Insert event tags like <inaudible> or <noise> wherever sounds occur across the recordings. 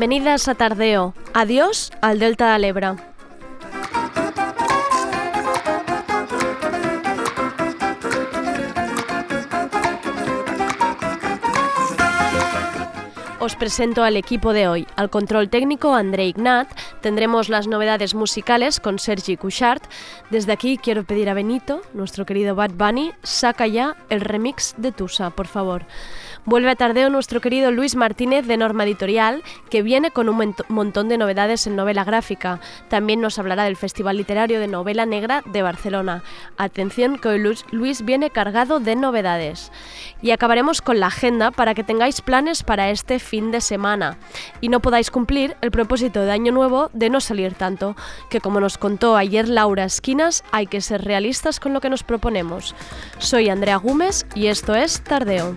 Bienvenidas a Tardeo. Adiós al Delta de Lebra. Os presento al equipo de hoy. Al control técnico, André Ignat. Tendremos las novedades musicales con Sergi Couchard. Desde aquí quiero pedir a Benito, nuestro querido Bad Bunny, saca ya el remix de Tusa, por favor. Vuelve a tardeo nuestro querido Luis Martínez de Norma Editorial, que viene con un montón de novedades en novela gráfica. También nos hablará del Festival Literario de Novela Negra de Barcelona. Atención que hoy Luis viene cargado de novedades. Y acabaremos con la agenda para que tengáis planes para este fin de semana y no podáis cumplir el propósito de Año Nuevo de no salir tanto, que como nos contó ayer Laura Esquinas, hay que ser realistas con lo que nos proponemos. Soy Andrea Gómez y esto es Tardeo.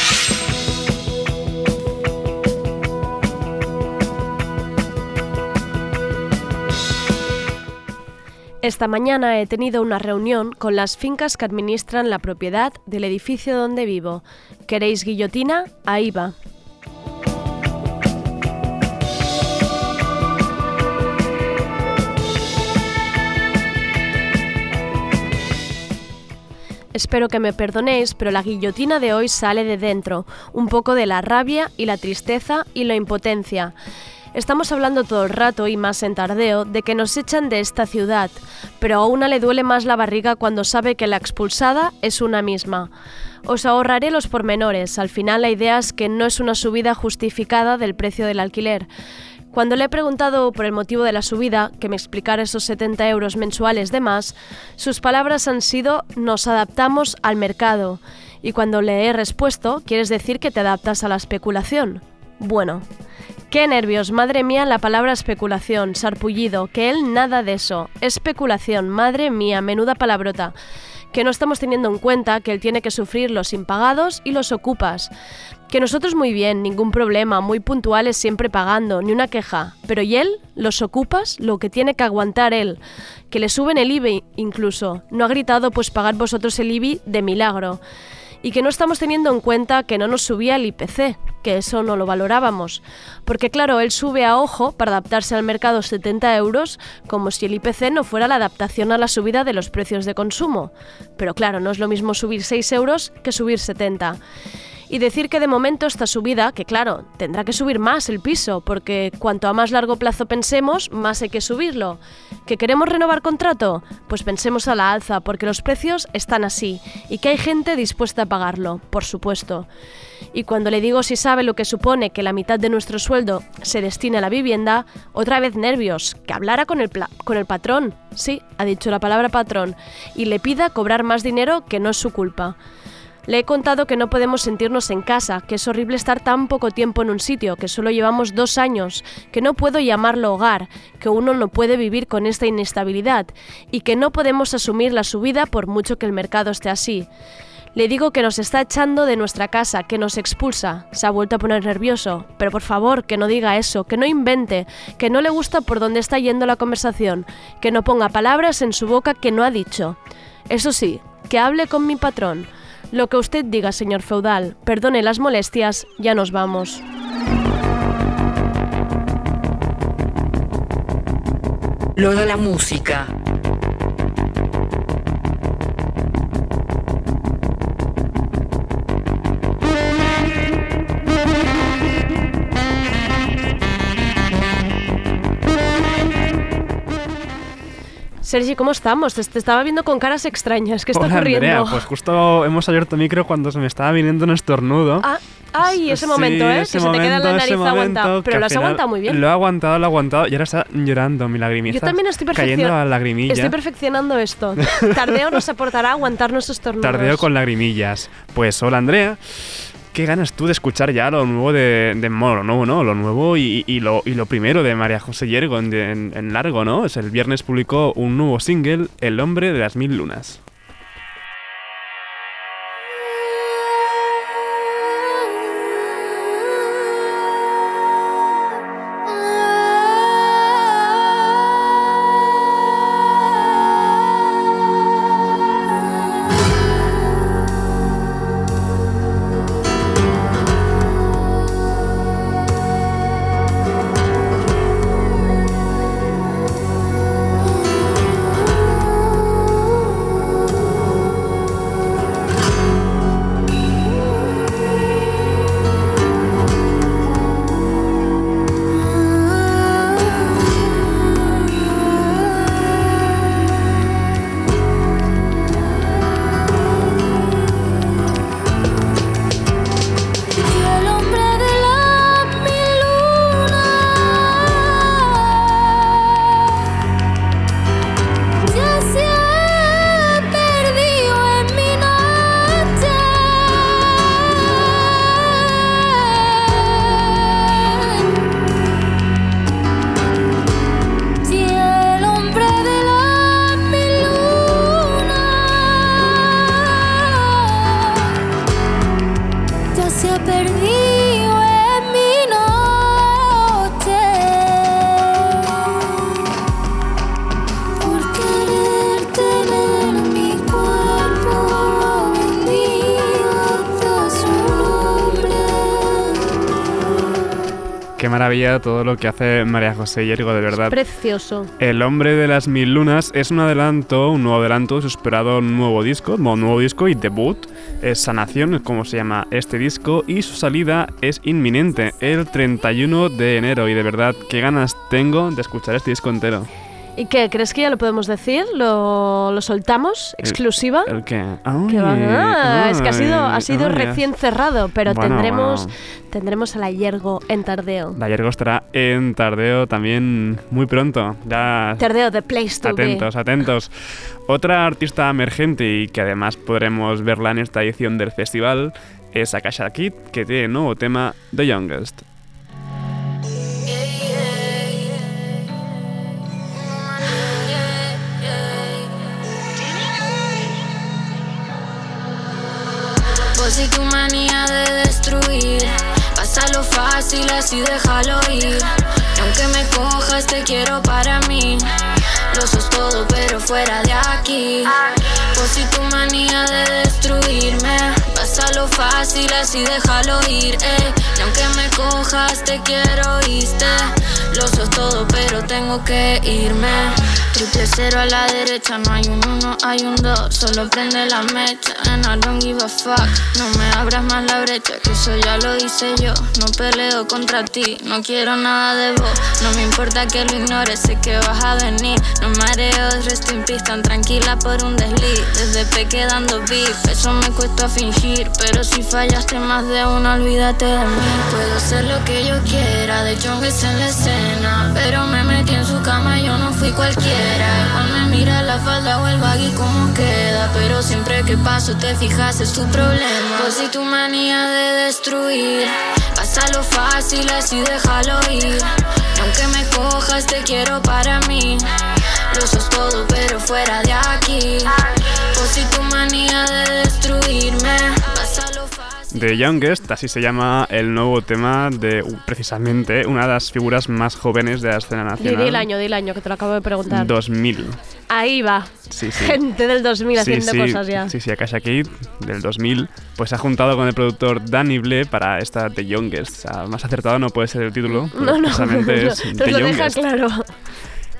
Esta mañana he tenido una reunión con las fincas que administran la propiedad del edificio donde vivo. ¿Queréis guillotina? Ahí va. Espero que me perdonéis, pero la guillotina de hoy sale de dentro, un poco de la rabia y la tristeza y la impotencia. Estamos hablando todo el rato y más en tardeo de que nos echan de esta ciudad, pero a una le duele más la barriga cuando sabe que la expulsada es una misma. Os ahorraré los pormenores, al final la idea es que no es una subida justificada del precio del alquiler. Cuando le he preguntado por el motivo de la subida, que me explicara esos 70 euros mensuales de más, sus palabras han sido nos adaptamos al mercado. Y cuando le he respuesto, ¿quieres decir que te adaptas a la especulación? Bueno, Qué nervios, madre mía, la palabra especulación, sarpullido, que él nada de eso. Especulación, madre mía, menuda palabrota. Que no estamos teniendo en cuenta que él tiene que sufrir los impagados y los ocupas. Que nosotros muy bien, ningún problema, muy puntuales siempre pagando, ni una queja. Pero ¿y él? ¿Los ocupas? Lo que tiene que aguantar él. Que le suben el IBI incluso. No ha gritado pues pagad vosotros el IBI de milagro y que no estamos teniendo en cuenta que no nos subía el IPC, que eso no lo valorábamos. Porque claro, él sube a ojo para adaptarse al mercado 70 euros como si el IPC no fuera la adaptación a la subida de los precios de consumo. Pero claro, no es lo mismo subir 6 euros que subir 70 y decir que de momento esta subida, que claro, tendrá que subir más el piso, porque cuanto a más largo plazo pensemos, más hay que subirlo. ¿Que queremos renovar contrato? Pues pensemos a la alza, porque los precios están así y que hay gente dispuesta a pagarlo, por supuesto. Y cuando le digo si sabe lo que supone que la mitad de nuestro sueldo se destine a la vivienda, otra vez nervios, que hablara con el, con el patrón, sí, ha dicho la palabra patrón, y le pida cobrar más dinero que no es su culpa. Le he contado que no podemos sentirnos en casa, que es horrible estar tan poco tiempo en un sitio, que solo llevamos dos años, que no puedo llamarlo hogar, que uno no puede vivir con esta inestabilidad y que no podemos asumir la subida por mucho que el mercado esté así. Le digo que nos está echando de nuestra casa, que nos expulsa. Se ha vuelto a poner nervioso. Pero por favor, que no diga eso, que no invente, que no le gusta por dónde está yendo la conversación, que no ponga palabras en su boca que no ha dicho. Eso sí, que hable con mi patrón. Lo que usted diga, señor feudal, perdone las molestias, ya nos vamos. Lo de la música. Sergi, ¿cómo estamos? Te, te estaba viendo con caras extrañas. ¿Qué está Hola, ocurriendo? Andrea, pues justo hemos abierto micro cuando se me estaba viniendo un estornudo. Ah, ay, ese Sí, momento, ¿eh? ese que se te queda en la momento, nariz momento, que Pero lo has aguantado muy bien. Lo he aguantado, lo he aguantado y ahora está llorando mi lagrimita. Yo también estoy perfeccionando. lagrimilla. Estoy perfeccionando esto. <laughs> Tardeo nos aportará aguantar nuestros estornudos. Tardeo con lagrimillas. Pues hola Andrea. ¿Qué ganas tú de escuchar ya lo nuevo de, de lo nuevo, ¿no? Lo nuevo y, y lo, y lo primero de María José Yergo en, en- en largo, ¿no? Es el viernes publicó un nuevo single, El hombre de las mil lunas. Qué maravilla todo lo que hace María José Yergo, de verdad. Precioso. El hombre de las mil lunas es un adelanto, un nuevo adelanto de su esperado nuevo disco, nuevo disco y debut. Es Sanación, es como se llama este disco, y su salida es inminente, el 31 de enero. Y de verdad, qué ganas tengo de escuchar este disco entero. ¿Y qué? ¿Crees que ya lo podemos decir? ¿Lo, lo soltamos? ¿Exclusiva? ¿El qué? Va- ah, es que ha sido, ha sido ay, recién cerrado, pero Bueno, tendremos, bueno. tendremos a la Yergo en Tardeo. La Yergo estará en Tardeo también muy pronto. Ya Tardeo, the place to Atentos, atentos. Otra artista emergente y que además podremos verla en esta edición del festival es Akasha Kid, que tiene nuevo tema The Youngest. Y tu manía de destruir Pásalo fácil, así déjalo ir. Y aunque me cojas, te quiero para mí. Lo sos todo, pero fuera de aquí. Y tu manía de destruirme Pásalo fácil, así déjalo ir eh. Y aunque me cojas, te quiero, oíste Lo sos todo, pero tengo que irme. Triple cero a la derecha, no hay un uno, hay un dos. Solo prende la mecha, and I don't give fuck. No me abras más la brecha, que eso ya lo hice yo. No peleo contra ti, no quiero nada de vos. No me importa que lo ignores, sé que vas a venir. No mareos, resto en pista, tranquila por un desliz. Desde peque dando beef, eso me cuesta fingir. Pero si fallaste más de una, olvídate de mí. Puedo ser lo que yo quiera, de es en la escena Pero me metí en su cama, yo no fui cualquiera. Igual me mira la falda o el baggy como queda Pero siempre que paso te fijas es tu problema. Vos y tu manía de destruir Pásalo fácil así déjalo ir. Y aunque me cojas te quiero para mí. Lo sos todo pero fuera de aquí. Vos y tu manía de destruirme The Youngest, así se llama el nuevo tema de precisamente una de las figuras más jóvenes de la escena nacional. di el año, di el año, que te lo acabo de preguntar. 2000. Ahí va. Sí, sí. Gente del 2000 haciendo cosas ya. Sí, sí, Akasha Kid del 2000, pues se ha juntado con el productor Danny Ble para esta The Youngest. O sea, más acertado no puede ser el título, No, no, precisamente es nos The lo deja claro.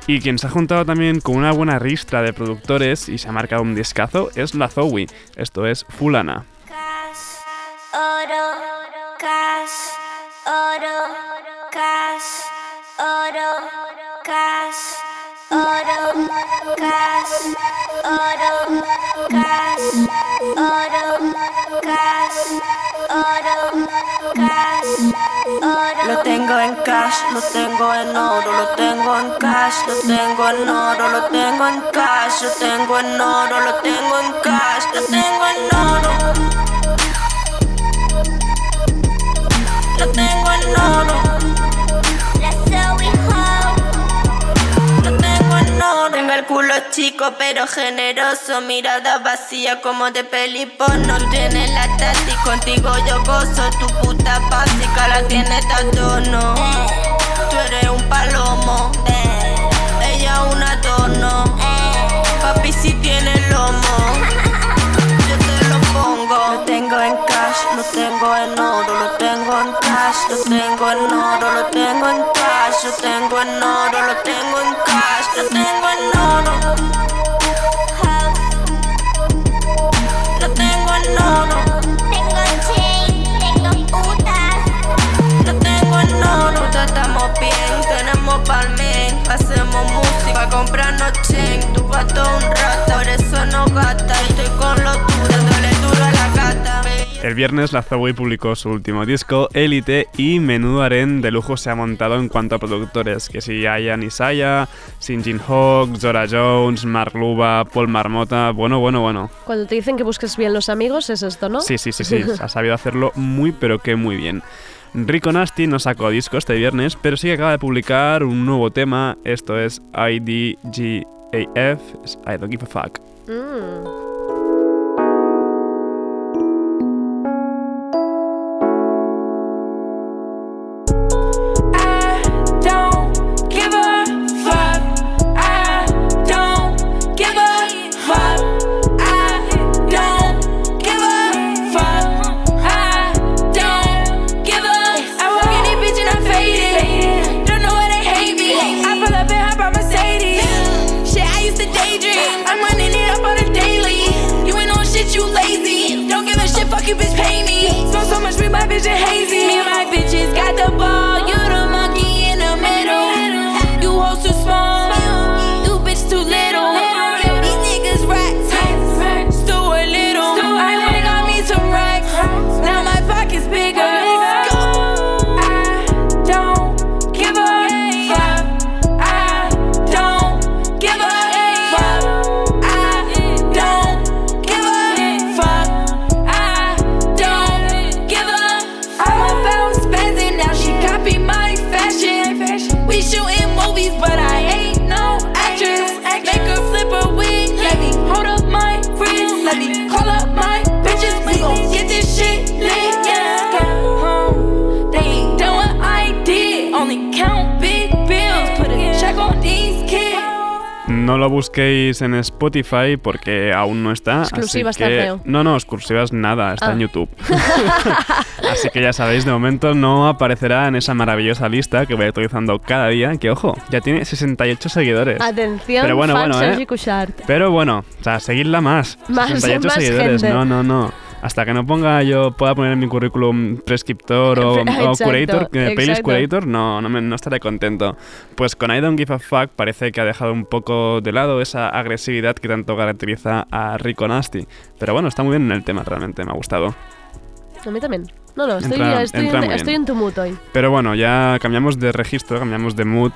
Y quien se ha juntado también con una buena ristra de productores y se ha marcado un discazo es la Zoe. Esto es Fulana. Lo tengo en cash, lo tengo en oro, lo tengo en cash, lo tengo en oro, lo tengo en cash, lo tengo en oro, lo tengo en cash, lo tengo en oro. Lo tengo en oro. Tengo el culo chico pero generoso. Mirada vacía como de peli porno. Tienes la tati, contigo yo gozo. Tu puta básica la tienes de tono Tú eres un palomo. Ella un adorno. Papi si tiene lomo. Yo te lo pongo. Lo tengo en cash, lo tengo en oro Lo tengo en cash, lo tengo en oro Lo tengo en cash, lo tengo en oro Lo tengo en cash, lo tengo en oro. Lo tengo en oro. Tengo chain, tengo putas. Lo tengo en oro. Estamos bien, tenemos palmen Hacemos música, comprarnos chain. Tu gato un rata, por eso no gasta Y estoy con los duros, El viernes la Zoe publicó su último disco, Elite, y menudo harén de lujo se ha montado en cuanto a productores, que si Ayan Isaya, Sinjin Hawk, Zora Jones, Mark Luba, Paul Marmota, bueno, bueno, bueno. Cuando te dicen que busques bien los amigos, es esto, ¿no? Sí, sí, sí, sí, <laughs> ha sabido hacerlo muy pero que muy bien. Rico Nasty no sacó disco este viernes, pero sí que acaba de publicar un nuevo tema, esto es IDGAF, I Don't Give a Fuck. Mm. You, bitch, pay me. So much weed, my vision hazy. Lo busquéis en Spotify porque aún no está. Exclusiva así que-. No, no, exclusivas nada, está Ah. en YouTube. <laughs> <laughs> así que ya sabéis, de momento no aparecerá en esa maravillosa lista que voy actualizando cada día. Que ojo, ya tiene 68 seguidores. Atención, Pero bueno, bueno, ¿eh? Pero bueno, o sea, seguidla más. Más, 68 más seguidores. gente. No, no, no. Hasta que no ponga yo, pueda poner en mi currículum prescriptor o, <laughs> o Exacto, curator, eh, playlist curator, no, no, me- no estaré contento. Pues con I Don't Give a Fuck parece que ha dejado un poco de lado esa agresividad que tanto caracteriza a Rico Nasty. Pero bueno, está muy bien en el tema, realmente, me ha gustado. A mí también. No, no, estoy, Entra- estoy, entra en, estoy en tu mood hoy. Pero bueno, ya cambiamos de registro, cambiamos de mood,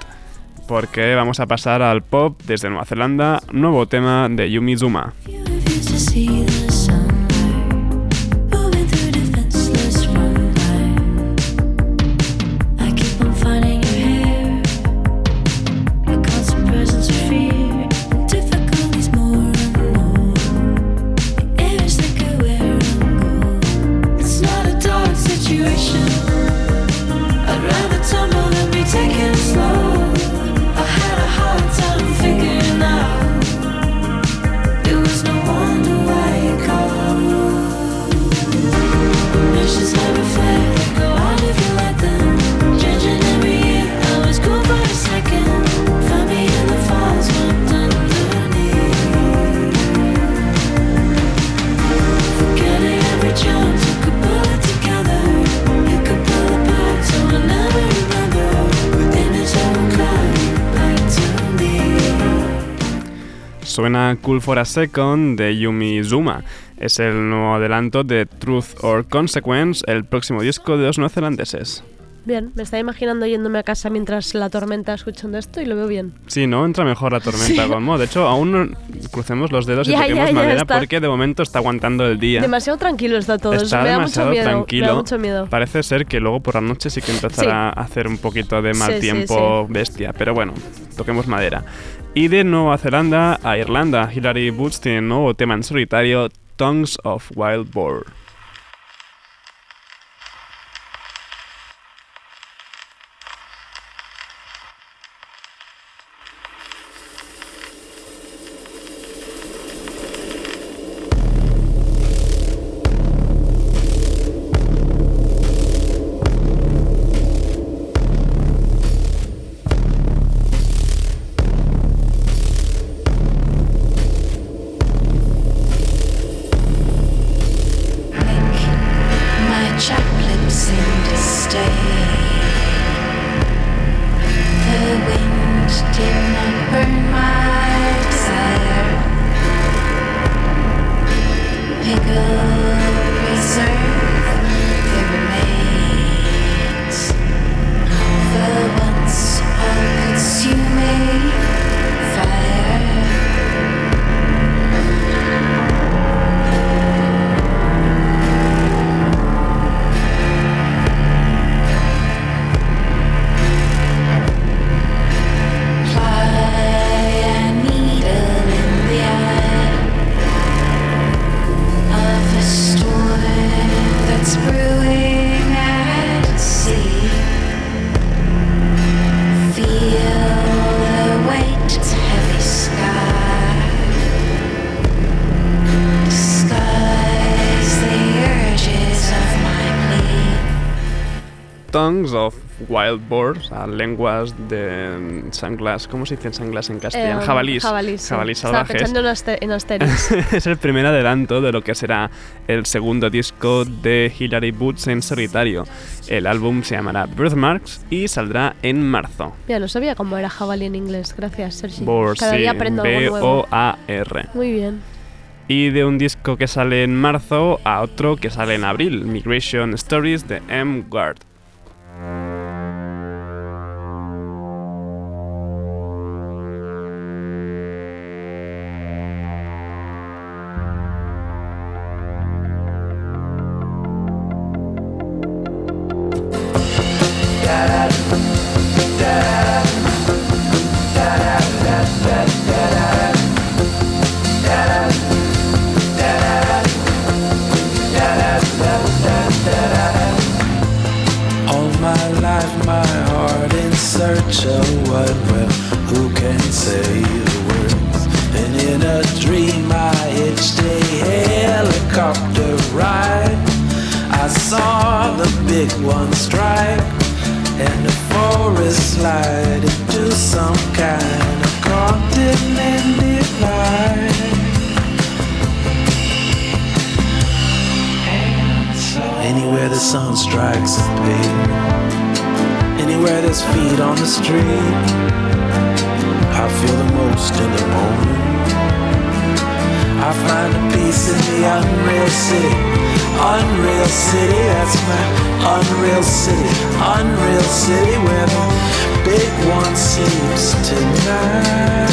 porque vamos a pasar al pop desde Nueva Zelanda, nuevo tema de Yumi Zuma. Suena Cool for a Second de Yumi Zuma. Es el nuevo adelanto de Truth or Consequence, el próximo disco de los neozelandeses. Bien, me estaba imaginando yéndome a casa mientras la tormenta escuchando esto y lo veo bien. Sí, ¿no? Entra mejor la tormenta Sí. De hecho, aún no crucemos los dedos y Ya, toquemos ya, ya madera está. porque de momento está aguantando el día. Demasiado tranquilo está todo. Está me da mucho demasiado miedo. tranquilo. Me da mucho miedo. Parece ser que luego por la noche sí que empezará a hacer un poquito de mal Sí, sí, tiempo bestia, pero bueno, toquemos madera. Y de Nueva Zelanda a Irlanda, Hilary tiene nuevo tema en solitario, Tongues of Wild Boar. Wild Boar, o sea, lenguas de mm, sanglas, ¿cómo se dice sanglas en castellano? Eh, jabalís. Jabalís, sí. Jabalís Estaba salvajes. pensando en, aste- en Asterix. <laughs> es el primer adelanto de lo que será el segundo disco de Hilary Boots en solitario. El álbum se llamará Birthmarks y saldrá en marzo. Mira, no sabía cómo era jabalí en inglés. Gracias, Sergi. Boar, Cada sí, día aprendo algo nuevo. B-O-A-R. Muy bien. Y de un disco que sale en marzo a otro que sale en abril, Migration Stories de M. Guard. Saw the big one strike, and the forest slide into some kind of continent divide. Anywhere the sun strikes the pavement, anywhere there's feet on the street, I feel the most in the moment. I find a peace in the unreal city, unreal city. That's my unreal city, unreal city where the big one sleeps tonight.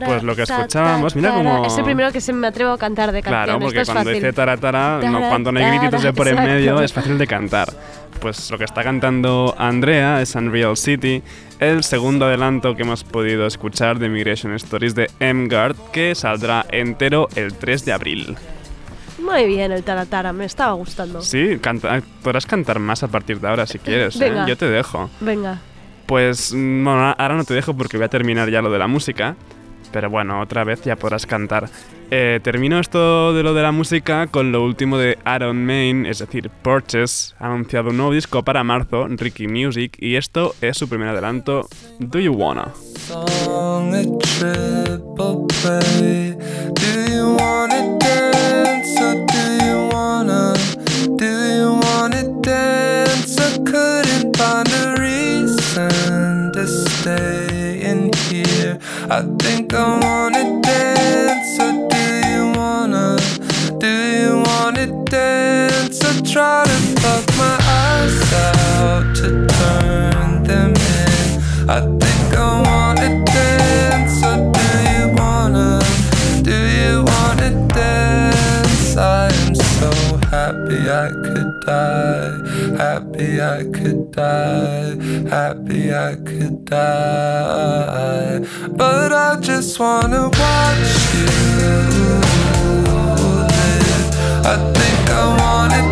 Pues lo que escuchábamos, mira cómo- Es el primero que se me atrevo a cantar de canción. Claro, porque Esto es cuando fácil. dice taratara, no, Tara, cuando no hay grititos de por en medio, es fácil de cantar. Pues lo que está cantando Andrea es Unreal City, el segundo adelanto que hemos podido escuchar de Migration Stories de M-Guard, que saldrá entero el 3 de abril. Muy bien el taratara, me estaba gustando. Sí, canta- podrás cantar más a partir de ahora si quieres, ¿eh? Yo te dejo. Venga. Pues mm, bueno, ahora no te dejo porque voy a terminar ya lo de la música. Pero bueno, otra vez ya podrás cantar. Eh, termino esto de lo de la música con lo último de Aaron Main, es decir, Purchase. Ha anunciado un nuevo disco para marzo, Ricky Music, y esto es su primer adelanto, Do You Wanna. song a I could die, happy I could die. But I just wanna watch you. I think I wanna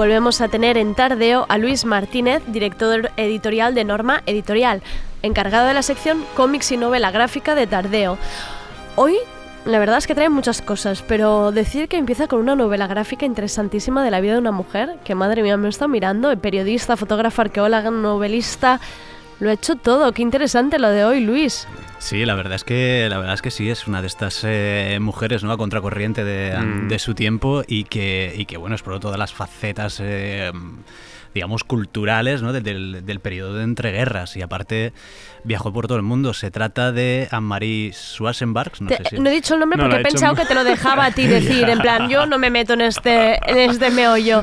Volvemos a tener en Tardeo a Luis Martínez, director editorial de Norma Editorial, encargado de la sección cómics y novela gráfica de Tardeo. Hoy, la verdad es que trae muchas cosas, pero decir que empieza con una novela gráfica interesantísima de la vida de una mujer, que madre mía me está mirando, periodista, fotógrafa, arqueóloga, novelista, lo ha hecho todo. Qué interesante lo de hoy, Luis. Sí, la verdad es que la verdad es que sí es una de estas eh, mujeres, ¿no? A contracorriente de, Mm. de su tiempo y que y que bueno exploró todas las facetas. eh, digamos, culturales ¿no? de- del, del periodo de entreguerras y aparte viajó por todo el mundo. Se trata de Anne-Marie Schwarzenberg, no Te- sé si... no he dicho el nombre No, porque he hecho pensado muy- que te lo dejaba a ti <laughs> decir, en plan, yo no me meto en este, en este meollo.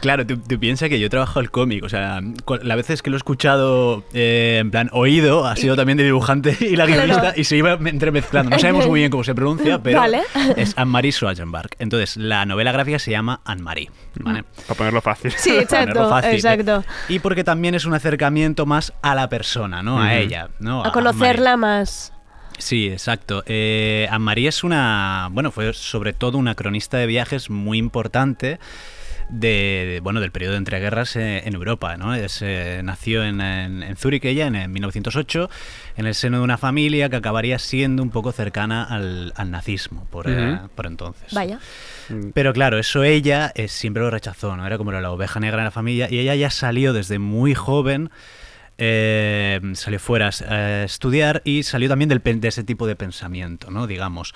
Claro, tú, tú piensas que yo he trabajado el cómic, o sea, las veces que lo he escuchado eh, en plan oído, ha sido también de dibujante y la Claro. guionista y se iba entremezclando. No sabemos muy bien cómo se pronuncia, pero Vale. es Anne-Marie Schwarzenberg. Entonces, la novela gráfica se llama Anne-Marie, ¿vale? Para ponerlo fácil. Sí, <laughs> Para exacto, fácil, ¿eh? exacto. Y porque también es un acercamiento más a la persona, ¿no? A ella, ¿no? A conocerla más. Sí, exacto. Eh, Anne-Marie es una, bueno, fue sobre todo una cronista de viajes muy importante de, de, bueno, del periodo de entreguerras eh, en Europa, ¿no? Es, eh, nació en, en, en Zúrich ella en, en 1908 en el seno de una familia que acabaría siendo un poco cercana al, al nazismo eh, por entonces. Vaya. Pero claro, eso ella eh, siempre lo rechazó, ¿no? Era como la oveja negra en la familia y ella ya salió desde muy joven, eh, salió fuera a estudiar y salió también del, de ese tipo de pensamiento, ¿no? Digamos.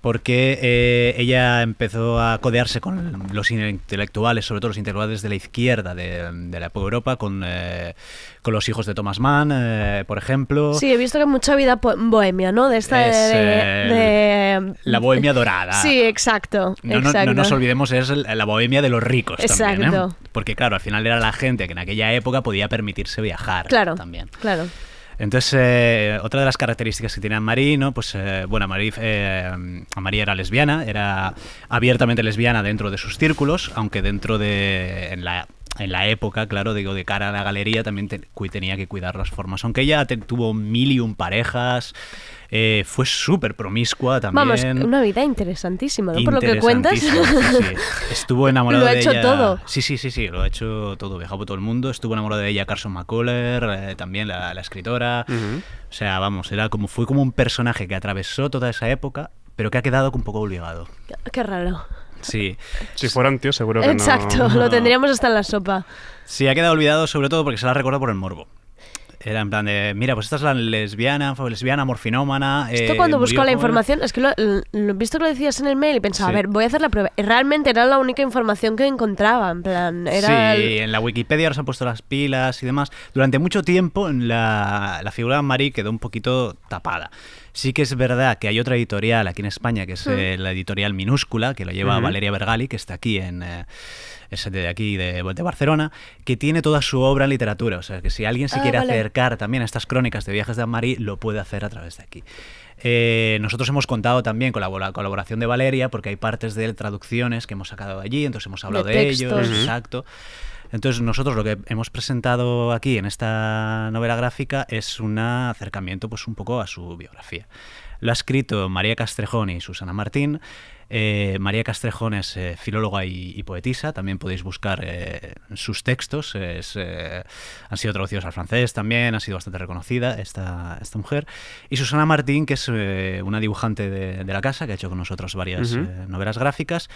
Porque eh, ella empezó a codearse con los intelectuales, sobre todo los intelectuales de la izquierda de, de la época de Europa, con, eh, con los hijos de Thomas Mann, eh, por ejemplo. Sí, he visto que mucha vida bohemia, ¿no? De esta Es, de, eh, de- La bohemia dorada. Sí, exacto. No, no- exacto. no nos olvidemos, es la bohemia de los ricos también. ¿eh? Exacto. Porque claro, al final era la gente que en aquella época podía permitirse viajar Claro, también. claro. Entonces, eh, otra de las características que tiene Anne-Marie, ¿no? Pues, eh, bueno, Anne-Marie, eh, era lesbiana, era abiertamente lesbiana dentro de sus círculos, aunque dentro de... En la, en la época, claro, digo, de cara a la galería también te- tenía que cuidar las formas. Aunque ella te- tuvo mil y un parejas, eh, fue súper promiscua también. Vamos, una vida interesantísima, ¿no? Por lo que cuentas. Sí, sí. <laughs> Estuvo enamorado Lo ha de hecho ella. todo. Sí, sí, sí, sí, lo ha hecho todo. Viajado por todo el mundo. Estuvo enamorado de ella Carson McCuller, eh, también la, la escritora. O sea, vamos, era como fue como un personaje que atravesó toda esa época, pero que ha quedado un poco obligado. Qué raro. Sí. Si fuera un tío, seguro que no. Exacto, lo tendríamos hasta en la sopa. Sí, ha quedado olvidado sobre todo porque se la recordado por el morbo. Era en plan de, mira, pues esta es la lesbiana, fue lesbiana, morfinómana. Esto eh, cuando busco la información, es que lo, lo- visto que lo decías en el mail y pensaba, Sí. a ver, voy a hacer la prueba. Y realmente era la única información que encontraba, en plan, era... sí, el- en la Wikipedia ahora se han puesto las pilas y demás. Durante mucho tiempo la, la figura de Marie quedó un poquito tapada. Sí que es verdad que hay otra editorial aquí en España, que es Mm. eh, la editorial Minúscula, que lo lleva. Valeria Bergali, que está aquí en... eh, es de aquí, de, de Barcelona, que tiene toda su obra en literatura. O sea, que si alguien se Ah, quiere vale. acercar también a estas crónicas de viajes de Anne-Marie, lo puede hacer a través de aquí. Eh, nosotros hemos contado también con la colaboración de Valeria, porque hay partes de traducciones que hemos sacado de allí, entonces hemos hablado de, De ellos. Ujú. Exacto. Entonces nosotros lo que hemos presentado aquí en esta novela gráfica es un acercamiento pues un poco a su biografía. Lo ha escrito María Castrejón y Susana Martín. Eh, María Castrejón es eh, filóloga y, y poetisa, también podéis buscar eh, sus textos, es, eh, han sido traducidos al francés también, ha sido bastante reconocida esta, esta mujer. Y Susana Martín, que es eh, una dibujante de, de la casa, que ha hecho con nosotros varias Ujú. eh, novelas gráficas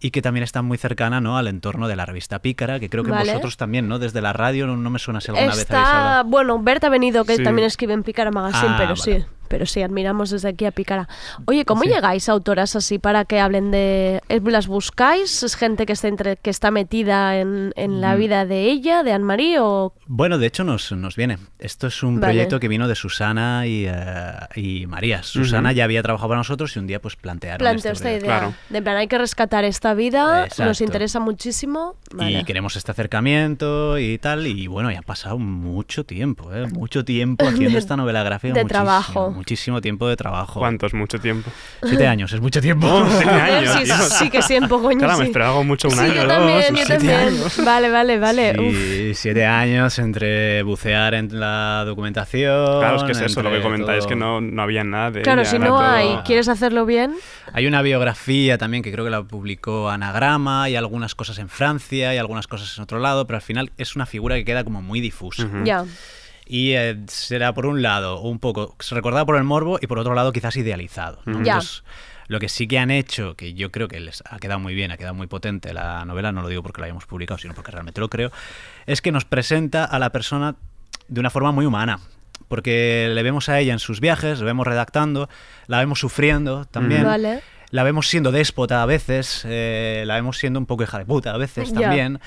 y que también está muy cercana ¿no? al entorno de la revista Pícara, que creo que Vale. vosotros también, ¿no? Desde la radio, no, no me suena si alguna vez habéis Está, hablado. bueno, Berta ha venido, que Sí. también escribe en Pícara Magazine, Ah, pero vale. sí, pero sí, admiramos desde aquí a Pícara. Oye, ¿cómo Sí. llegáis a autoras así para que hablen de... eh, ¿Las buscáis? ¿Es gente que está, entre, que está metida en, en la Mm. vida de ella, de Anne-Marie, o...? Bueno, de hecho nos, nos viene. Esto es un Vale. proyecto que vino de Susana y, eh, y María. Susana ya había trabajado para nosotros y un día pues plantearon Planteo este esta idea. Claro. De en plan, hay que rescatar esta vida, nos Exacto. interesa muchísimo. Vale. Y queremos este acercamiento y tal. Y bueno, ya ha pasado mucho tiempo, ¿eh? Mucho tiempo haciendo De- esta novela gráfica. <laughs> de muchísimo, trabajo. Muchísimo tiempo de trabajo. ¿Cuántos? Mucho tiempo. Siete años, es mucho tiempo. <laughs> Oh, siete <laughs> años. sí, Dios. sí que sí, un poco coño, Claro, sí. me esperaba mucho un Sí, año, yo dos, también, yo siete también. años. Vale, vale, vale. Uf. Sí, siete años entre bucear en la documentación. Claro, es que es eso, lo que comentáis, todo. que no, no había nada de Claro, ella, si no todo- hay, quieres hacerlo bien, Hay una biografía también que creo que la publicó Anagrama, y algunas cosas en Francia y algunas cosas en otro lado, pero al final es una figura que queda como muy difusa. Ya. Y eh, será por un lado un poco recordado por el morbo y por otro lado quizás idealizado. Entonces, lo que sí que han hecho, que yo creo que les ha quedado muy bien, ha quedado muy potente la novela, no lo digo porque la hayamos publicado, sino porque realmente lo creo, es que nos presenta a la persona de una forma muy humana. Porque le vemos a ella en sus viajes, la vemos redactando, la vemos sufriendo también. Vale. La vemos siendo déspota a veces, eh, la vemos siendo un poco hija de puta a veces también,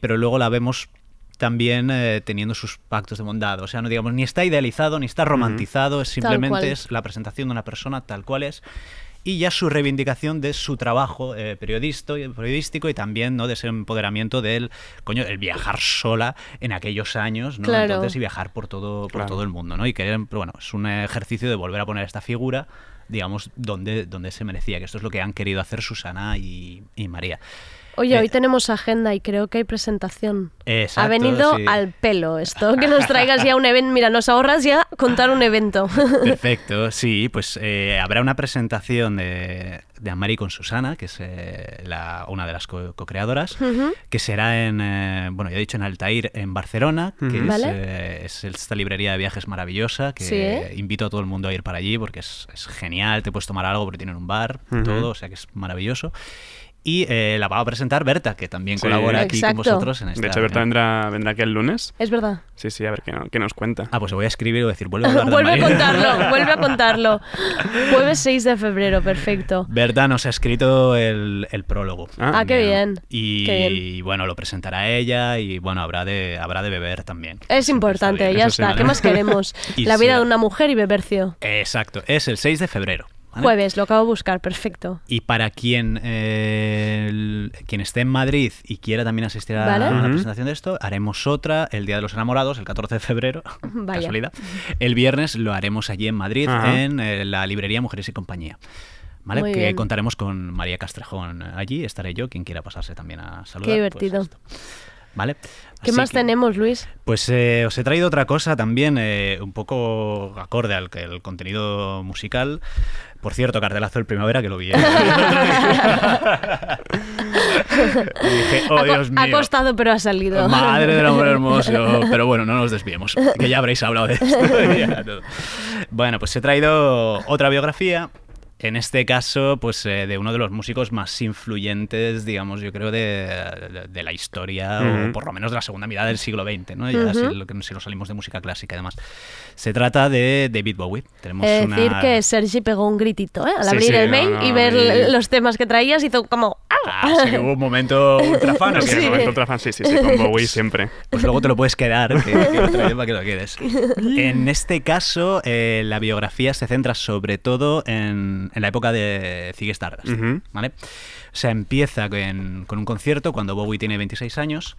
pero luego la vemos también eh, teniendo sus pactos de bondad. O sea, no digamos, ni está idealizado, ni está romantizado, es simplemente es la presentación de una persona tal cual es. Y ya su reivindicación de su trabajo eh, periodístico y también ¿no? de ese empoderamiento del coño, el viajar sola en aquellos años, ¿no? Claro. Entonces, y viajar por todo, por Claro. todo el mundo, ¿no? Y que bueno, es un ejercicio de volver a poner esta figura, digamos, donde, donde se merecía, que esto es lo que han querido hacer Susana y, y María. Oye, Eh, hoy tenemos agenda y creo que hay presentación. ha Exacto, venido sí. al pelo esto, que nos traigas ya un evento. Mira, nos ahorras ya contar un evento. <laughs> Perfecto, sí, pues eh, habrá una presentación de, de Amari con Susana, que es eh, la- una de las co- co-creadoras, que será en, eh, bueno, ya he dicho, en Altair, en Barcelona, que es, eh, es esta librería de viajes maravillosa, que Sí, invito a todo el mundo a ir para allí porque es, es genial, te puedes tomar algo porque tienen un bar, Ujú. todo, o sea que es maravilloso. Y eh, la va a presentar Berta, que también Sí. colabora aquí Exacto. con vosotros en esta De hecho, Berta vendrá, vendrá aquí el lunes. Es verdad. Sí, sí, a ver qué, no- qué nos cuenta. Ah, pues voy a escribir y voy a decir, vuelve a hablar de vuelve a contarlo, <laughs> vuelve a contarlo. Jueves 6 de febrero, perfecto. Berta nos ha escrito el, el prólogo. Ah, qué bien. Y Qué bien. bueno, lo presentará ella y bueno, habrá de, habrá de beber también. Es importante, ya Eso está. ¿Qué más <laughs> queremos? Y La vida sí. de una mujer y bebercio. Exacto, es el 6 de febrero. ¿Vale? Jueves, lo acabo de buscar, perfecto. Y para quien, eh, el- quien esté en Madrid y quiera también asistir a Vale. Ujú. presentación de esto, haremos otra el Día de los Enamorados, el 14 de febrero. <laughs> Vaya. Casualidad. El viernes lo haremos allí en Madrid, en eh, la librería Mujeres y Compañía. ¿Vale? Muy que bien. contaremos con María Castrejón allí, estaré yo, quien quiera pasarse también a saludar. Qué pues divertido. ¿Vale? ¿Qué Así más que- tenemos, Luis? Pues eh, os he traído otra cosa también, eh, un poco acorde al que el contenido musical. Por cierto, cartelazo del primavera que lo vi. ¿eh? <laughs> Y dije, oh ha, Dios ha mío. costado, pero ha salido. Madre del amor hermoso. <laughs> Pero bueno, no nos desviemos, que ya habréis hablado de esto. <laughs> Bueno, pues he traído otra biografía En este caso, pues eh, de uno de los músicos más influyentes, digamos, yo creo, de, de- de la historia, o por lo menos de la segunda mitad del siglo XX, ¿no? Ya si, lo- si nos salimos de música clásica y demás. Se trata de David Bowie. Tenemos Es una... decir, que Sergi pegó un gritito, ¿eh? Al Sí, abrir sí, el no, mail no, y ver y- los temas que traías, hizo como. ¡Ah! Que hubo un momento ultra fan, ¿o qué? Sí, Sí. momento ultra fan, sí, sí, sí, con Bowie siempre. Pues luego te lo puedes quedar, que, que para que lo quedes. <laughs> En este caso, eh, la biografía se centra sobre todo en, en la época de Ziggy Stardust. ¿vale? O sea, empieza con, con un concierto cuando Bowie tiene 26 años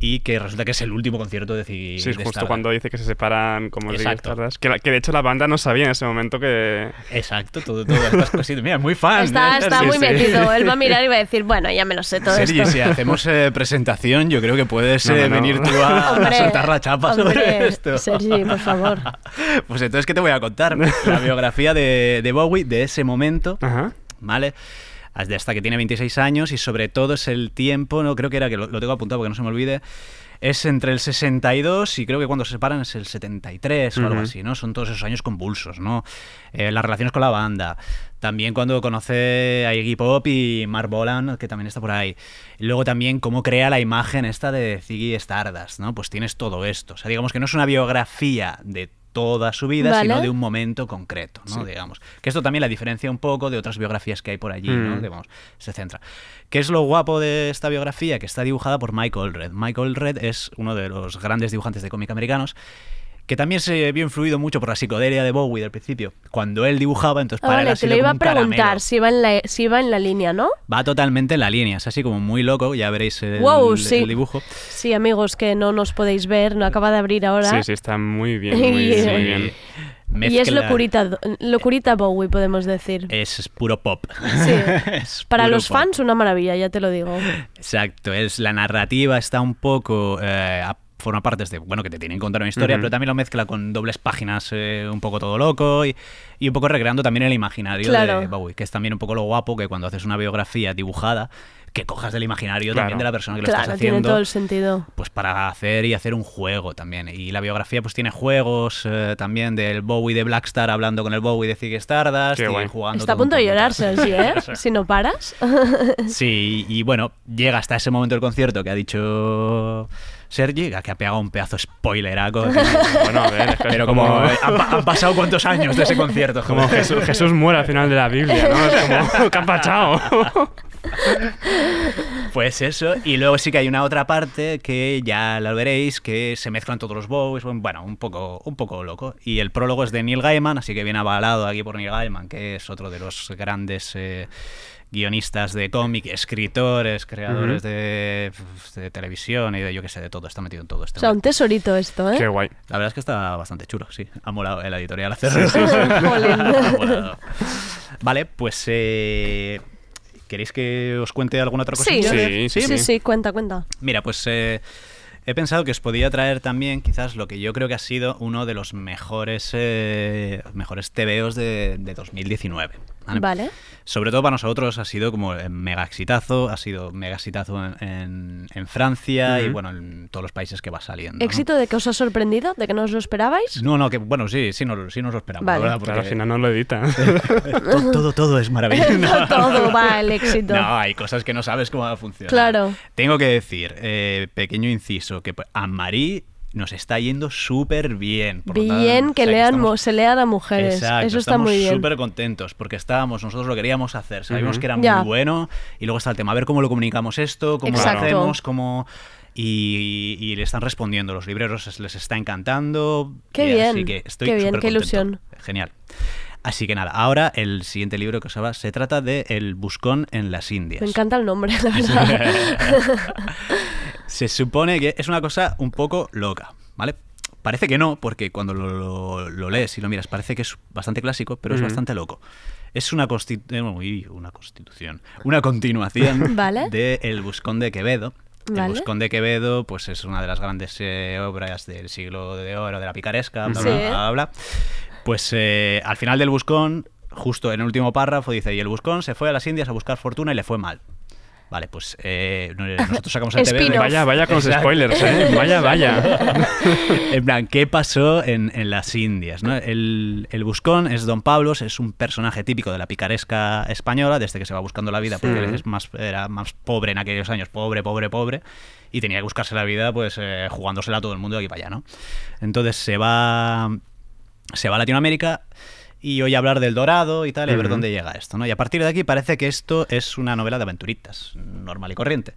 y que resulta que es el último concierto de Ziggy Sí, de justo Stardust. cuando dice que se separan como Ziggy Exacto. Stardust, que, la- que de hecho la banda no sabía en ese momento que... Exacto, todo, todo estas cositas. Mira, muy fan. Está, ¿eh? está Sí, muy sí. metido. Él va a mirar y va a decir, bueno, ya me lo sé todo Sergi, esto. si hacemos eh, presentación, yo creo que puedes No, eh, no, venir tú a, a <laughs> Hombre, soltar la chapa sobre hombre, esto. Sergi, por favor. <laughs> Pues entonces, ¿qué te voy a contar? La biografía de, de Bowie de ese momento, Ajá. ¿vale? Hasta que tiene 26 años y sobre todo es el tiempo, no creo que era que lo, lo tengo apuntado porque no se me olvide, es entre el 62 y creo que cuando se separan es el 73 o algo así, ¿no? Son todos esos años convulsos, ¿no? Eh, las relaciones con la banda. También cuando conoce a Iggy Pop y Mark Bolan, que también está por ahí. Luego también cómo crea la imagen esta de Ziggy Stardust, ¿no? Pues tienes todo esto. O sea, digamos que no es una biografía de toda su vida, Vale. sino de un momento concreto, ¿no? Sí. Digamos. Que esto también la diferencia un poco de otras biografías que hay por allí, ¿no? Mm. Digamos, se centra. ¿Qué es lo guapo de esta biografía? Que está dibujada por Mike Allred. Mike Allred es uno de los grandes dibujantes de cómic americanos que también se vio influido mucho por la psicodelia de Bowie del principio. Cuando él dibujaba, entonces para él vale, ha te lo iba a caramelo. preguntar si iba, en la, si iba en la línea, ¿no? Va totalmente en la línea, es así como muy loco, ya veréis el, Wow, el sí. dibujo. Sí, amigos, que no nos podéis ver, no acaba de abrir ahora. Sí, sí, está muy bien, muy, bien. Y es locurita, locurita Bowie, podemos decir. Es puro pop. Sí. <laughs> Es <laughs> Para puro los pop. fans, una maravilla, ya te lo digo. Exacto, es la narrativa está un poco eh, forma parte de bueno que te tienen que contar una historia, pero también lo mezcla con dobles páginas eh, un poco todo loco y, y un poco recreando también el imaginario Claro. de Bowie, que es también un poco lo guapo que cuando haces una biografía dibujada que cojas del imaginario Claro. también de la persona que lo Claro, estás tiene haciendo. todo el sentido. Pues para hacer y hacer un juego también. Y la biografía pues tiene juegos eh, también del Bowie de Blackstar hablando con el Bowie de Ziggy Stardust Qué y jugando Está a punto de poquito. llorar, Sergi, ¿eh? <laughs> si no paras. Sí, y bueno, llega hasta ese momento del concierto que ha dicho Sergi, que ha pegado un pedazo spoileraco. <laughs> Bueno, a ver, es que Pero como como- eh, han, han pasado cuántos años de ese concierto, Como. Jesús, Jesús muere al final de la Biblia, ¿no? Es como, <laughs> <laughs> ¿qué ha pasado? Pues eso, y luego sí que hay una otra parte que ya la veréis, que se mezclan todos los Bowies, bueno, un poco, un poco loco. Y el prólogo es de Neil Gaiman, así que viene avalado aquí por Neil Gaiman, que es otro de los grandes eh, guionistas de cómic, escritores, creadores de, de televisión y de yo qué sé, de todo, está metido en todo O esto. sea, un tesorito esto, ¿eh? Qué guay. La verdad es que está bastante chulo, sí. Ha molado el editorial hacerlo. <laughs> Jolín. Ha molado. Vale, pues eh, ¿queréis que os cuente alguna otra Sí, cosilla? Sí, sí, sí, sí, cuenta, cuenta. Mira, pues eh, he pensado que os podía traer también quizás lo que yo creo que ha sido uno de los mejores, eh, mejores TVOs de, de 2019. ¿vale? Vale. Sobre todo para nosotros ha sido como eh, mega exitazo, ha sido mega exitazo en, en- en Francia y bueno, en todos los países que va saliendo. ¿no? ¿Éxito de que os ha sorprendido? ¿De que no os lo esperabais? No, no, que bueno, sí, sí nos, sí nos lo esperamos, Vale. verdad, Claro, al final no lo edita. <laughs> todo, todo, todo es maravilloso. <laughs> Todo va el éxito. No, hay cosas que no sabes cómo va a funcionar. Claro. Tengo que decir, eh, pequeño inciso, que a Marí nos está yendo súper bien. por lo tanto, Bien o que sea, lean, estamos- mo- se lean a mujeres. Exacto, Eso está estamos muy bien. súper contentos porque estábamos, nosotros lo queríamos hacer, sabíamos Ujú. que era Ya. muy bueno y luego está el tema, a ver cómo lo comunicamos esto, cómo Exacto. lo hacemos, cómo... Y, y le están respondiendo, los libreros les- está encantando. Qué y bien, Así que estoy qué bien, qué contento. ilusión. Genial. Así que nada, ahora el siguiente libro que os habla se trata de El Buscón en las Indias. Me encanta el nombre, la <laughs> verdad. <laughs> Se supone que es una cosa un poco loca, ¿vale? Parece que no, porque cuando lo, lo- lo lees y lo miras parece que es bastante clásico, pero es bastante loco. Es una, consti- eh, uy, una constitución, una continuación <laughs> Vale. de El Buscón de Quevedo. Vale. El Buscón de Quevedo pues es una de las grandes eh, obras del siglo de oro, de la picaresca, bla, Sí. bla, bla, bla. Pues eh, al final del Buscón, justo en el último párrafo, dice, y el Buscón se fue a las Indias a buscar fortuna y le fue mal. Vale, pues eh, no- nosotros sacamos el TV. Vaya, vaya con los Exacto. spoilers, ¿eh? <laughs> Vaya, vaya. en plan, ¿qué pasó en, en las Indias? ¿no? El, el buscón es Don Pablos, es un personaje típico de la picaresca española, desde que se va buscando la vida, porque es más, era más pobre en aquellos años, pobre, pobre, pobre, y tenía que buscarse la vida pues eh, jugándosela a todo el mundo de aquí para allá, ¿no? Entonces se va, se va a Latinoamérica y oye hablar del Dorado y tal, y a ver Ujú. dónde llega esto, ¿no? Y a partir de aquí parece que esto es una novela de aventuritas, normal y corriente.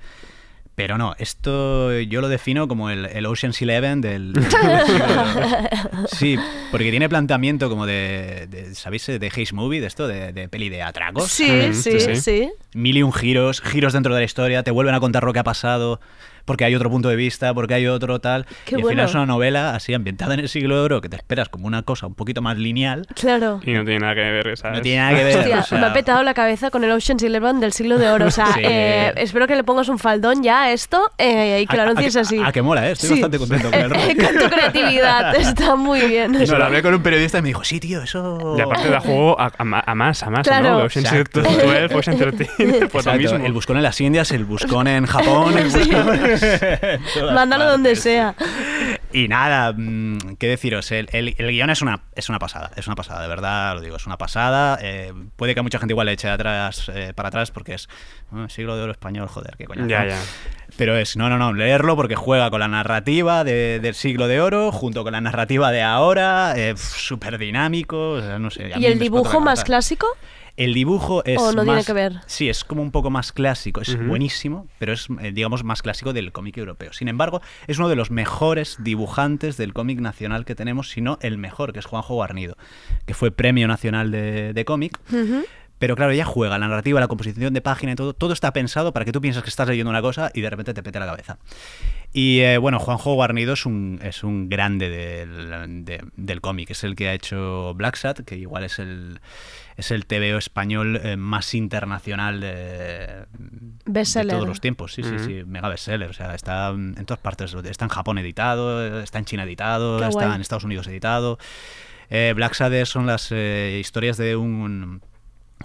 Pero no, esto yo lo defino como el, el Ocean's Eleven del... <laughs> sí, porque tiene planteamiento como de, de, ¿sabéis? De Haze Movie, de esto, de, de peli de atracos. Sí, Mm, sí, sí, sí, sí. Mil y un giros, giros dentro de la historia, te vuelven a contar lo que ha pasado, porque hay otro punto de vista, porque hay otro tal. Qué y al bueno. final es una novela así ambientada en el siglo de oro que te esperas como una cosa un poquito más lineal. Claro. Y no tiene nada que ver, ¿sabes? No tiene nada que ver. Hostia, o sea, me ha petado la cabeza con el Ocean's Eleven del siglo de oro. O sea, <laughs> Sí. eh, espero que le pongas un faldón ya a esto eh, y que lo anuncies así. A, que mola, ¿eh? Estoy Sí. bastante contento con el <laughs> con tu creatividad, <laughs> está muy bien. Eso lo hablé con un periodista y me dijo, sí, tío, eso... Y aparte da juego a, a a más, a más, Claro. ¿no? Ocean's. 12, Ocean's 13, <laughs> pues lo mismo. El buscón en las Indias, el buscón en Japón, el buscón <laughs> Mándalo donde sea. Y nada, mm, qué deciros, el, el- el guion es una, es una pasada, es una pasada, de verdad, lo digo, es una pasada. eh, puede que a mucha gente igual le eche atrás, eh, para atrás porque es "Ah, siglo de oro español, joder, qué coño. Ya, ya. Pero es, no, no, no, leerlo porque juega con la narrativa de- del siglo de oro junto con la narrativa de ahora, eh, súper dinámico, o sea, no sé. ¿Y el dibujo más clásico? El dibujo es ¿O no tiene más- que ver? Sí, es como un poco más clásico, es buenísimo, pero es, eh, digamos, más clásico del cómic europeo. Sin embargo, es uno de los mejores dibujantes del cómic nacional que tenemos, si no el mejor, que es Juanjo Guarnido, que fue Premio Nacional de, de Cómic. Pero claro, ella juega, la narrativa, la composición de página y todo, todo está pensado para que tú pienses que estás leyendo una cosa y de repente te pete la cabeza. Y eh, bueno, Juanjo Guarnido es un, es un grande del, de- del cómic, es el que ha hecho Black Sat, que igual es el, es el TVO español eh, más internacional de, todos los tiempos. Sí, sí, sí, mega bestseller. O sea, está en todas partes. Está en Japón editado, está en China editado, Qué está guay. en Estados Unidos editado. Eh, Black Sade son las eh, historias de un,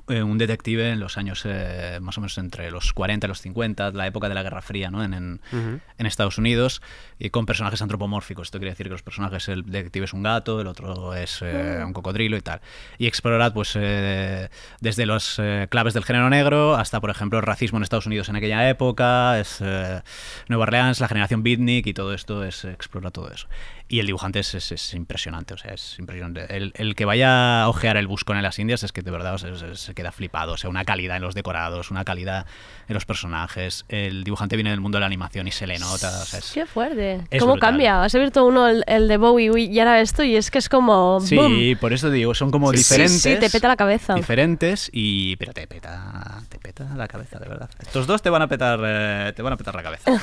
eh, un detective en los años eh, más o menos entre los 40 y los 50, la época de la Guerra Fría, ¿no? En, en, Ujú. en Estados Unidos, y con personajes antropomórficos. Esto quiere decir que los personajes, el detective es un gato, el otro es eh, un cocodrilo y tal. Y explora, pues, eh, desde los eh, claves del género negro hasta, por ejemplo, el racismo en Estados Unidos en aquella época, es eh, Nueva Orleans, la generación beatnik y todo esto, es explora todo eso. Y el dibujante es, es- es impresionante, o sea, es impresionante. El, el que vaya a ojear el buscón en las Indias es que de verdad o sea, se, se queda flipado. O sea, una calidad en los decorados, una calidad en los personajes. El dibujante viene del mundo de la animación y se le nota. o sea, es- Qué fuerte. Es ¿Cómo brutal. cambia? Has abierto uno, el, el de Bowie, y ahora esto, y es que es como. Sí, ¡boom! por eso digo, son como Sí, sí, diferentes. sí, te peta la cabeza. Diferentes y. Pero te peta. Te peta la cabeza, de verdad. Estos dos te van a petar. eh, te van a petar la cabeza. <laughs>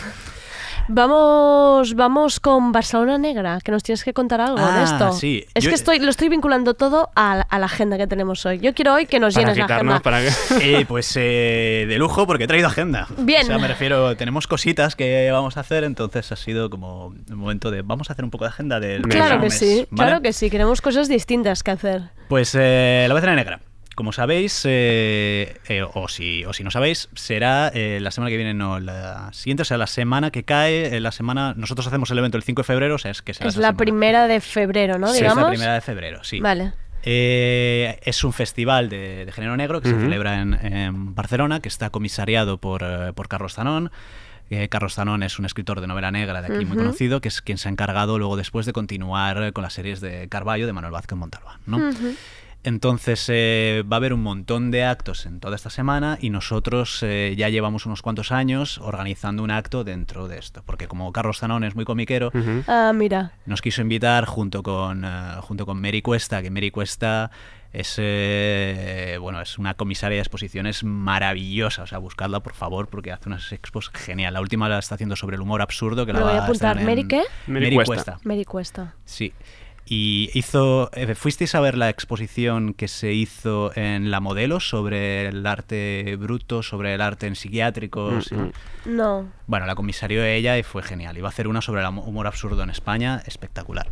Vamos, vamos con Barcelona Negra, que nos tienes que contar algo de Ah, esto. sí. Es Yo- que estoy, lo estoy vinculando todo a, la- a la agenda que tenemos hoy. Yo quiero hoy que nos llenes la agenda. para que... <laughs> Eh, pues eh, de lujo porque he traído agenda. Bien. O sea, me refiero, tenemos cositas que vamos a hacer, entonces ha sido como un momento de vamos a hacer un poco de agenda del Claro que mes, sí, ¿vale? claro que sí, queremos cosas distintas que hacer. Pues eh, la oveja negra. Como sabéis, eh, eh, o, si, o si no sabéis, será eh, la semana que viene, no, la siguiente, o sea, la semana que cae, eh, la semana... Nosotros hacemos el evento el 5 de febrero, o sea, es que será Es la semana. primera de febrero, ¿no? Sí, es la primera de febrero, sí. Vale. Eh, es un festival de, de género negro que se celebra en, en Barcelona, que está comisariado por, por Carlos Zanón. Eh, Carlos Zanón es un escritor de novela negra de aquí muy conocido, que es quien se ha encargado luego después de continuar con las series de Carballo de Manuel Vázquez Montalbán. ¿no? Entonces eh, va a haber un montón de actos en toda esta semana y nosotros eh, ya llevamos unos cuantos años organizando un acto dentro de esto, porque como Carlos Zanón es muy comiquero. Ah, mira. nos quiso invitar junto con, eh, junto con Mary Cuesta, que Mary Cuesta es, eh, bueno, es una comisaria de exposiciones maravillosa. O sea, buscadla por favor, porque hace unas expos genial. La última la está haciendo sobre el humor absurdo. Que Me la voy va a apuntar. ¿Mary qué? Mary Mary Cuesta. Cuesta. Mary Cuesta. Sí. Y hizo. eh, ¿Fuisteis a ver la exposición que se hizo en La Modelo sobre el arte bruto, sobre el arte en psiquiátricos? Mm, mm. No. bueno, la comisarió ella y fue genial. Iba a hacer una sobre el humor absurdo en España, espectacular.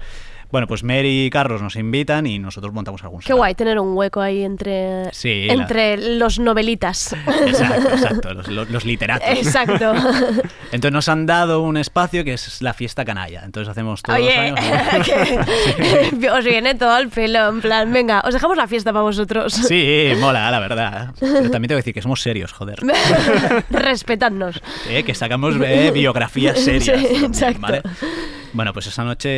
Bueno, pues Mary y Carlos nos invitan y nosotros montamos algún Qué guay tener un hueco ahí entre, Sí, la- entre los novelitas. <laughs> Exacto, exacto, los, los- los literatos. Exacto. <laughs> Entonces nos han dado un espacio que es la fiesta canalla. Entonces hacemos todos Oye, los años. <laughs> que os viene todo al pelo, en plan, venga, os dejamos la fiesta para vosotros. Sí, mola, la verdad. Pero también tengo que decir que somos serios, joder. Respetadnos. Eh, que sacamos eh, biografías serias. Sí, también, exacto. ¿vale? Bueno, pues esa noche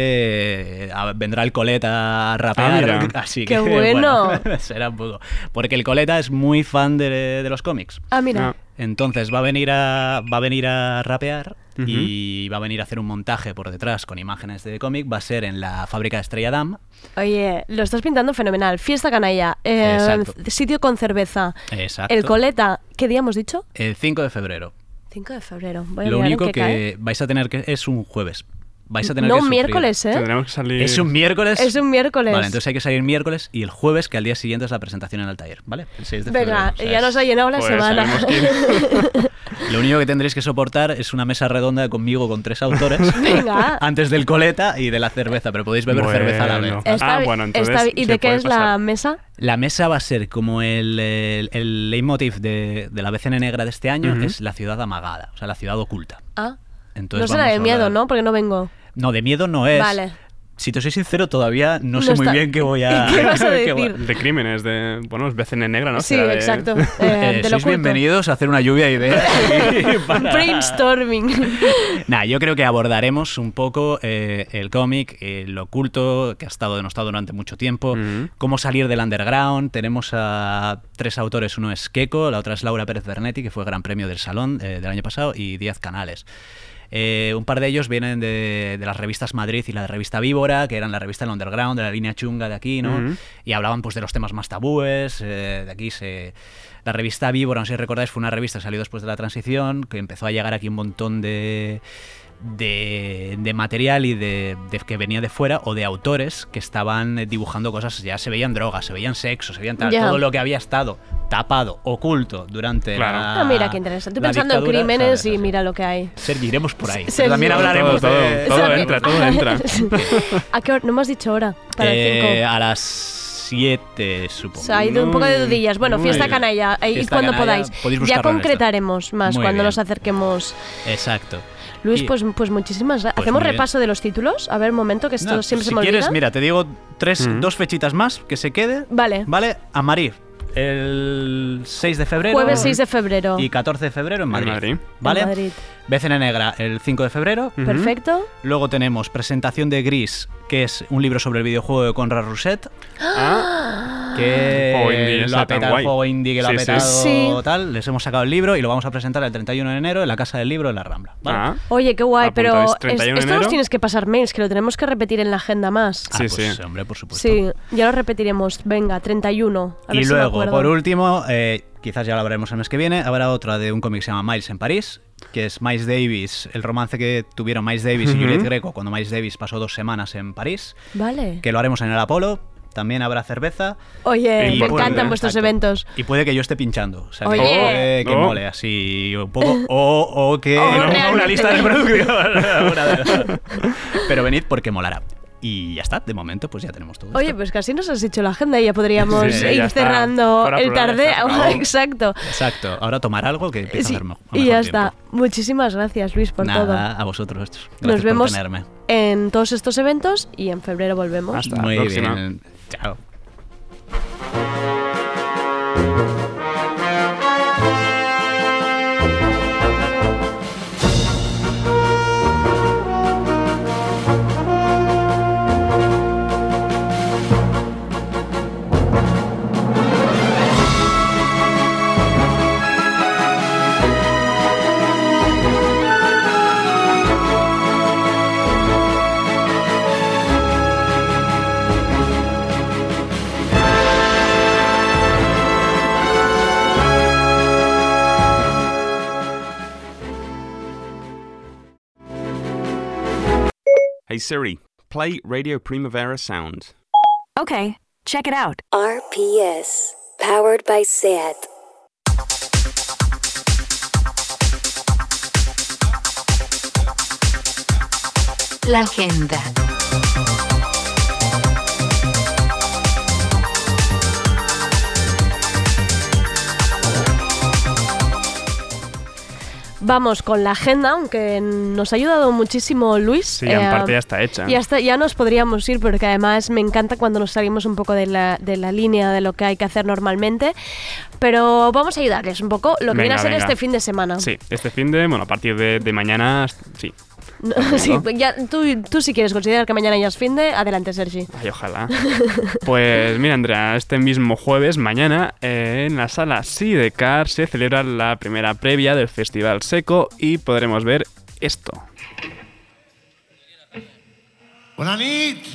eh, vendrá el Coleta a rapear. Ah, así Qué que, <laughs> bueno. <laughs> será un poco. Porque el Coleta es muy fan de, de los cómics. Ah, mira. Ah. Entonces va a venir a, va a, venir a rapear y va a venir a hacer un montaje por detrás con imágenes de cómic. Va a ser en la fábrica de Estrella Damm. Oye, lo estás pintando fenomenal. Fiesta canalla, eh, sitio con cerveza. Exacto. El coleta, ¿qué día hemos dicho? El 5 de febrero. 5 de febrero. Voy a Lo en único que cae. vais a tener que... Es un jueves. Vais a tener No que un miércoles, ¿eh? Tendremos que salir. Es un miércoles. Es un miércoles. Vale, entonces hay que salir miércoles y el jueves, que al día siguiente es la presentación en el taller, ¿vale? El 6 de Venga, febrero. O sea, ya nos ha llenado la Pues semana. <laughs> Lo único que tendréis que soportar es una mesa redonda conmigo con tres autores. <laughs> Venga. Antes del coleta y de la cerveza, pero podéis beber cerveza a la vez. Está Ah, bueno, entonces está ¿Y de qué es la mesa? La mesa va a ser como el, el, el leitmotiv de, de la BCN negra de este año, es la ciudad amagada, o sea, la ciudad oculta. Ah, Entonces no será de miedo, ¿no? Porque no vengo. No, de miedo no es. Vale. Si te soy sincero, todavía no, No sé muy está- bien qué voy a... <laughs> ¿Qué vas a <laughs> decir? De crímenes, de. Bueno, es BCN negra, ¿no? Sí, de- exacto. <laughs> Eh, Eh, de sois bienvenidos a hacer una lluvia de ideas. para- Brainstorming. Nah, yo creo que abordaremos un poco eh, el cómic, eh, lo oculto, que ha estado denostado durante mucho tiempo, cómo salir del underground. Tenemos a tres autores, uno es Keiko, la otra es Laura Pérez Bernetti, que fue Gran Premio del Salón eh, del año pasado, y Díaz Canales. Eh, un par de ellos vienen de, de las revistas Madrid y la revista Víbora, que eran la revista del underground, de la línea chunga de aquí, ¿no? Y hablaban pues de los temas más tabúes, eh, de aquí se... La revista Víbora, no sé si recordáis, fue una revista que salió después de la transición, que empezó a llegar aquí un montón de, de, de material y de, de- que venía de fuera o de autores que estaban eh, dibujando cosas, ya se veían drogas, se veían sexo, se veían tal, todo lo que había estado tapado, oculto durante Claro. la Ah, mira qué interesante. Estoy pensando en crímenes ¿sabes? y mira lo que hay. Seguiremos por ahí. También hablaremos Todo, de... todo, todo entra, todo entra. <laughs> ¿A qué hora? No me has dicho hora. Para el Eh, 5. a las 7, supongo. O sea, hay de un poco de Muy- dudillas. Bueno, fiesta canalla. Id cuando canalla, podáis. Ya esto. concretaremos más Muy cuando bien. nos acerquemos. Exacto. Luis, Y- pues, pues muchísimas gracias. Pues ¿Hacemos repaso de los títulos? A ver, un momento, que esto No, siempre si se me quieres, olvida. mira, te digo tres, Mm. dos fechitas más que se quede. Vale. Vale, Amarí, el 6 de febrero. Jueves 6 de febrero. Y 14 de febrero en Madrid. Madrid. ¿Vale? En Madrid. BCN Negra el 5 de febrero. Perfecto. Luego tenemos presentación de Gris, que es un libro sobre el videojuego de Conrad Rousset. Ah, Que lo ha petado el juego indie que lo Sí, ha petado Sí. tal. Les hemos sacado el libro y lo vamos a presentar el 31 de enero en la Casa del Libro en la Rambla. ¿vale? ah. Oye, qué guay, pero es- 31 de esto nos tienes que pasar mails, que lo tenemos que repetir en la agenda más. Ah, Sí, pues, sí. hombre, por supuesto. Sí, ya lo repetiremos. Venga, 31. A ver Y si me luego, por último, eh, quizás ya lo veremos el mes que viene, habrá otra de un cómic que se llama Miles en París, que es Miles Davis, el romance que tuvieron Miles Davis y Ujú. Juliette Greco cuando Miles Davis pasó dos semanas en París, Vale. que lo haremos en el Apolo. También habrá cerveza Oye, Y me puede- encantan vuestros Exacto. eventos. y puede que yo esté pinchando. O sea, que, Oye. puede <laughs> que Oh. mole así un poco. O, o que O no, una lista de producción. <laughs> Pero venid porque molará. Y ya está, de momento pues ya tenemos todo. Oye, esto. pues casi nos has hecho la agenda y ya podríamos Sí, ir ya cerrando Para el probar, tarde. <laughs> Exacto. Exacto, ahora tomar algo que empieza Sí, a y ya tiempo. está. Muchísimas gracias, Luis, por Nada, todo. a vosotros. Gracias Nos por vemos tenerme. en todos estos eventos y en febrero volvemos. Hasta la Muy próxima. bien. Chao. Hey Siri, play Radio Primavera Sound. Okay, check it out. RPS, powered by SAT. La agenda. Vamos con la agenda, aunque nos ha ayudado muchísimo Luis. Sí, en Eh, parte ya está hecha. y hasta ya nos podríamos ir porque además me encanta cuando nos salimos un poco de la, de la línea de lo que hay que hacer normalmente. Pero vamos a ayudarles un poco lo que viene a ser venga. este fin de semana. Sí, este fin de, bueno, a partir de, de mañana, sí. <laughs> No, sí, ya, tú, tú si quieres considerar que mañana ya es fin de, adelante Sergi. Ay, ojalá. <laughs> Pues mira, Andrea, este mismo jueves, mañana, eh, en la sala Sidecar se celebra la primera previa del Festival Seco y podremos ver esto. Bona nit!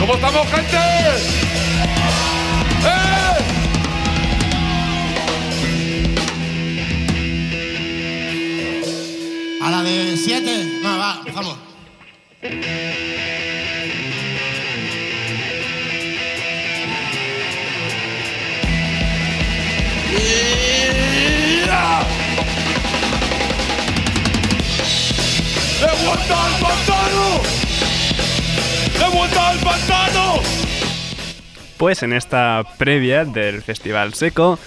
¿Cómo estamos, gente? ¡Eh! A la de siete. No, va, empezamos. ¡He vuelto al pantano! ¡He vuelto al pantano! Pues en esta previa del Festival Seco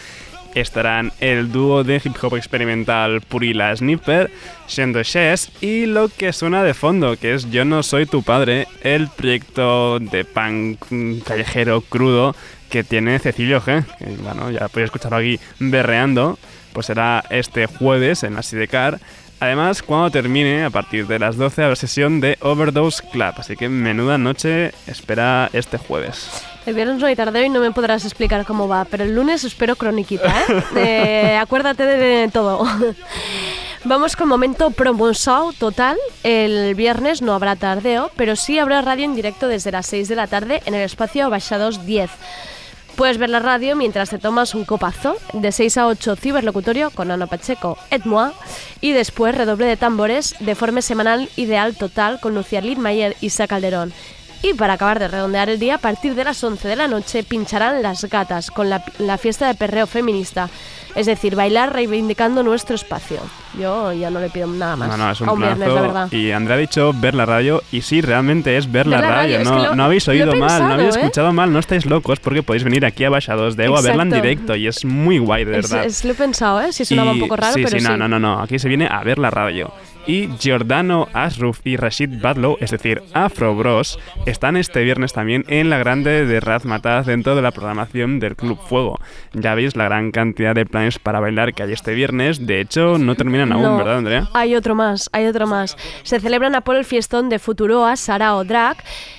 estarán el dúo de hip hop experimental Purila Snipper, Shendo Chess y lo que suena de fondo, que es Yo no soy tu padre, el proyecto de punk callejero crudo que tiene Cecilio G. Que, bueno, ya podéis escucharlo aquí berreando, pues será este jueves en la Sidecar. Además, cuando termine, a partir de las 12, habrá sesión de Overdose Club, así que menuda noche espera este jueves. El viernes no hay tardeo y no me podrás explicar cómo va, pero el lunes espero croniquita, ¿eh? <laughs> Eh, acuérdate de, todo. <laughs> Vamos con momento promoción total. El viernes no habrá tardeo, pero sí habrá radio en directo desde las 6 de la tarde en el espacio Baixados 10. Puedes ver la radio mientras te tomas un copazo de 6 a 8 ciberlocutorio con Ana Pacheco, et moi, y después redoble de tambores de forma semanal ideal total con Lucía Lidmayer y Sa Calderón. Y para acabar de redondear el día, a partir de las 11 de la noche pincharán Las Gatas con la, la fiesta de perreo feminista. Es decir, bailar reivindicando nuestro espacio. Yo ya no le pido nada más. No, no, es un a un viernes, la verdad. Y Andrea ha dicho ver la radio, y sí, realmente es ver la Ver la radio. radio, es No, lo- no habéis oído mal, pensado, no habéis ¿eh? escuchado mal, no estáis locos porque podéis venir aquí a Baixados de Ego a verla en directo y es muy guay, de Es- verdad. es- lo he pensado, ¿eh? Si sonaba un poco raro, sí, pero sí, sí. no, no, no, no, aquí se viene a ver la radio. Y Giordano Asruf y Rashid Badlow, es decir, Afro Bros, están este viernes también en la grande de Razmataz dentro de la programación del Club Fuego. Ya veis la gran cantidad de planes para bailar que hay este viernes. De hecho, no terminan aún, No, ¿verdad, Andrea? Hay otro más, hay otro más. Se celebra en Apolo el fiestón de Futuroa, Sarao Drag.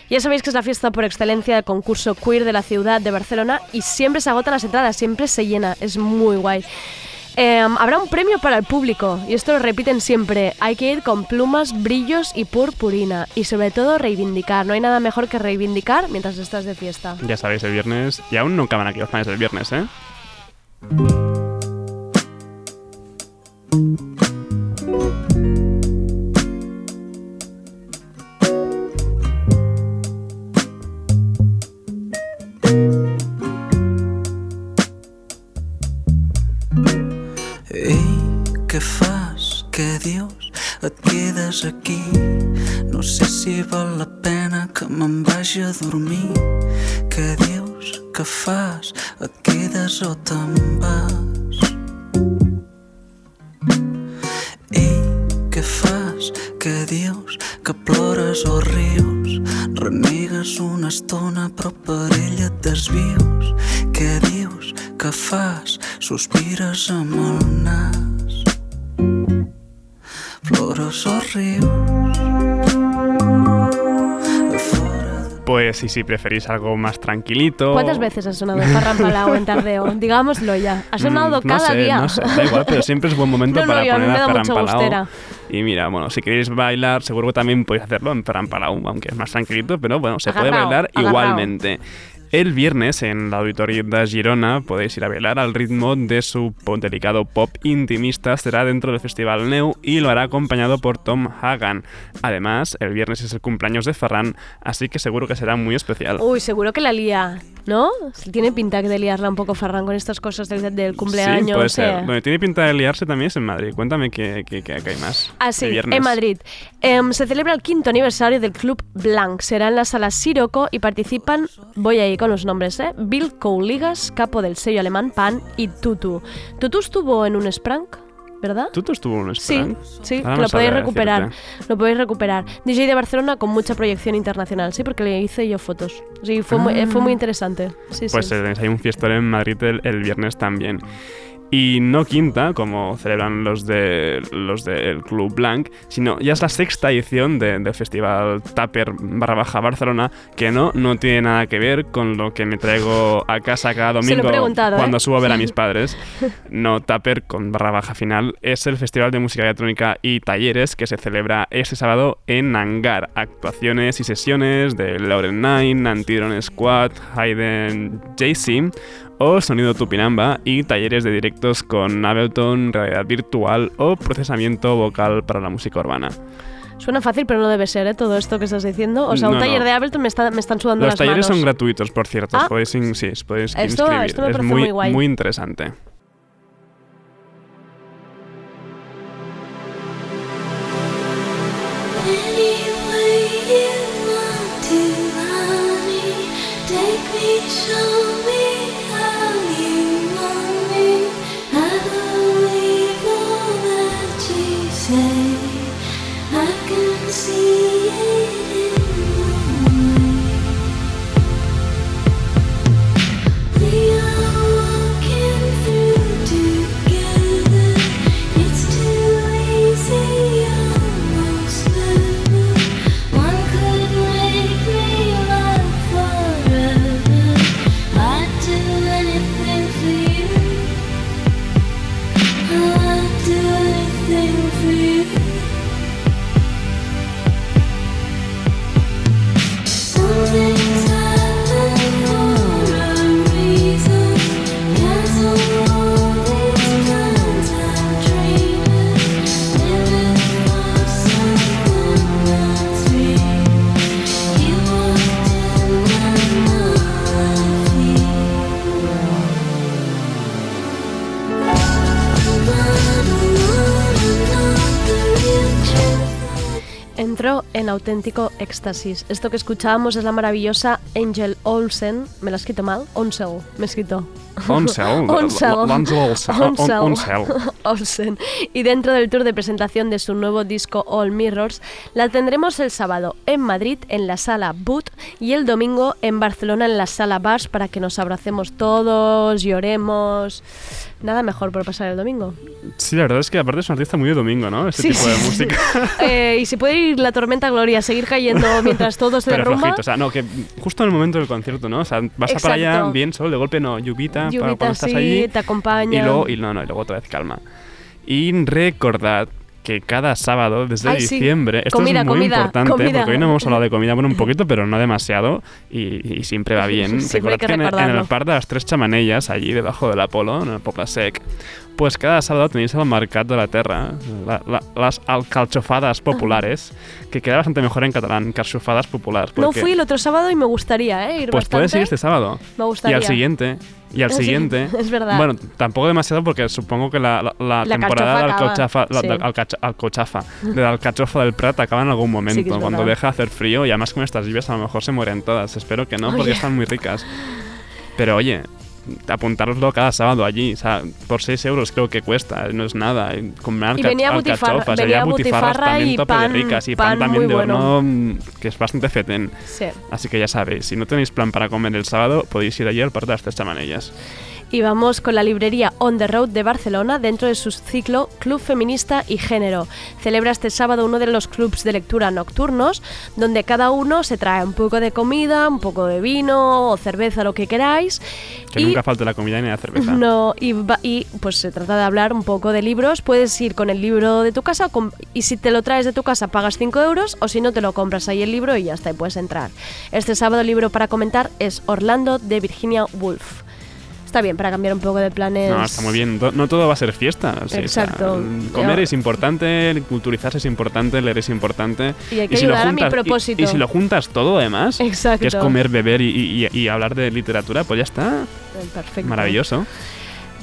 Ya sabéis que es la fiesta por excelencia del concurso queer de la ciudad de Barcelona y siempre se agotan las entradas, siempre se llena, es muy guay. Eh, habrá un premio para el público y esto lo repiten siempre. Hay que ir con plumas, brillos y purpurina y sobre todo reivindicar. No hay nada mejor que reivindicar mientras estás de fiesta. Ya sabéis, el viernes. Y aún no acaban aquí los planes del viernes, ¿eh? Què fas? Què dius? Et quedes aquí? No sé si val la pena que me'n vagi a dormir. Què dius? Què fas? Et quedes o te'n vas? Ei, què fas? Què dius? Que plores o rius? Renegues una estona però per ella et desvius. Què dius? Què fas? Sospires amb el nas. Pues sí, si preferís algo más tranquilito. ¿Cuántas veces ha sonado Farran Palau en <laughs> Tardeo? Digámoslo ya. Ha sonado Mm, no cada sé, día. No sé, da igual, pero siempre es buen momento <laughs> No, no, para mí poner a gustera. Y mira, bueno, si queréis bailar, seguro que también podéis hacerlo en Ferran Palau, aunque es más tranquilito, pero bueno, se puede bailar agarrao. igualmente. El viernes en la Auditorio de Girona podéis ir a bailar al ritmo de su delicado pop intimista. Será dentro del Festival Neu y lo hará acompañado por Tom Hagan. Además, el viernes es el cumpleaños de Ferran, así que seguro que será muy especial. Uy, seguro que la lía, ¿no? Tiene pinta de liarla un poco Ferran con estas cosas del, del cumpleaños. sí, puede ser. Donde tiene pinta de liarse también es en Madrid. Cuéntame qué, qué- qué- qué hay más. Ah, de sí, viernes. en Madrid. Em, se celebra el quinto aniversario del Club Blanc. Será en la sala Siroco y participan, voy ahí con los nombres, ¿eh? Bill Couligas, capo del sello alemán Pan y Tutu. Tutu estuvo en un Sprank, ¿verdad? ¿Tú te estuvo en un Sí, Sprank? sí, Ahora que lo podéis recuperar. decirte. Lo podéis recuperar. DJ de Barcelona con mucha proyección internacional, sí, porque le hice yo fotos. Sí, fue, muy, eh, fue muy interesante. Sí, Pues sí. eh, hay un fiestón en Madrid el, el viernes también. Y no quinta, como celebran los de los del Club Blanc, sino ya es la sexta edición de- del Festival Tupper barra baja Barcelona, que no, no tiene nada que ver con lo que me traigo a casa cada domingo preguntado, cuando ¿eh? subo a ver a mis padres. <laughs> No, Tupper con barra baja final es el Festival de Música Electrónica y Talleres que se celebra este sábado en Hangar. Actuaciones y sesiones de Lauren Nine, Antidron Squad, Hayden JC o Sonido Tupinamba y talleres de directos con Ableton, realidad virtual o procesamiento vocal para la música urbana. Suena fácil, pero no debe ser, ¿eh? Todo esto que estás diciendo. O sea, un No, taller no. de Ableton me, está- me están sudando Los las talleres manos. son gratuitos, por cierto. Ah. Podéis, in- sí, os podéis Esto- inscribir. esto me es parece muy, muy guay. muy interesante. Anyway you want to, honey, take me, show Entró en auténtico éxtasis. Esto que escuchábamos es la maravillosa Angel Olsen. ¿Me la he escrito mal? Onsel. Me he escrito. Onsel. <laughs> Onsel. <laughs> Olsen. Y dentro del tour de presentación de su nuevo disco All Mirrors, la tendremos el sábado en Madrid en la sala Boot y el domingo en Barcelona en la sala Bars para que nos abracemos todos, lloremos. Nada mejor por pasar el domingo. Sí, la verdad es que aparte es un artista muy de domingo, ¿no? Este Sí, tipo de sí, sí. música. <laughs> Eh, y si puede ir la tormenta Gloria, seguir cayendo mientras todo se <laughs> derrumba. flojito, o sea, no, que justo en el momento del concierto, ¿no? O sea, vas a para allá Exacto. bien solo, de golpe no, lluvita, Lluvita, cuando estás sí, allí. te acompaña. Y luego, y no, no, y luego otra vez calma. Y recordad que cada sábado desde Ay, sí. diciembre, esto Comida, es muy comida, importante, comida. porque hoy no hemos hablado de comida, bueno, un poquito, pero no demasiado, y, y siempre va bien. Recordad que que en, el- en el par de las tres chamanellas, allí debajo del Apolo, en el Poble Sec, pues cada sábado tenéis el Mercat de la Terra, la- la- las alcalchofadas populares, que queda bastante mejor en catalán, carchofadas populares. No porque- fui el otro sábado y me gustaría ¿eh? ir pues bastante. puedes ir este sábado. Me gustaría. Y al siguiente. Y al <laughs> Sí, siguiente. <laughs> es verdad. Bueno, tampoco demasiado porque supongo que la, la- la La temporada de carchofa alcochafa, acaba, la, sí. de alcacha- alcochafa, de la alcachofa del Prat acaba en algún momento. Sí cuando deja de hacer frío y además con estas lluvias a lo mejor se mueren todas. Espero que no porque Oye. están muy ricas. Pero oye, apuntároslo cada sábado allí. O sea, por 6 euros creo que cuesta. No es nada. Y Comprar Y venía alcachofas. venía había butifarras butifarra también y tope de pan- ricas. Y pan pan, también de bueno. horno mm, que es bastante fetén. Sí. Así que ya sabéis, si no tenéis plan para comer el sábado, podéis ir allí al par de las tres chamanellas. Y vamos con la librería On the Road de Barcelona dentro de su ciclo Club Feminista y Género. Celebra este sábado uno de los clubs de lectura nocturnos, donde cada uno se trae un poco de comida, un poco de vino o cerveza, lo que queráis. Que y nunca falte la comida ni la cerveza. <laughs> no, y, va- y, pues se trata de hablar un poco de libros. Puedes ir con el libro de tu casa con- y si te lo traes de tu casa pagas 5 euros o si no te lo compras ahí el libro y ya está, y puedes entrar. Este sábado el libro para comentar es Orlando de Virginia Woolf. Está bien para cambiar un poco de planes. No, está muy bien. No todo va a ser fiesta. sí, Exacto. comer Yo- es importante, culturizarse es importante, leer es importante. Y hay que si lo ayudar a mi juntas- y- propósito. Y, si lo juntas todo, además, Exacto. que es comer, beber y, y- y hablar de literatura, pues ya está. Perfecto. Maravilloso.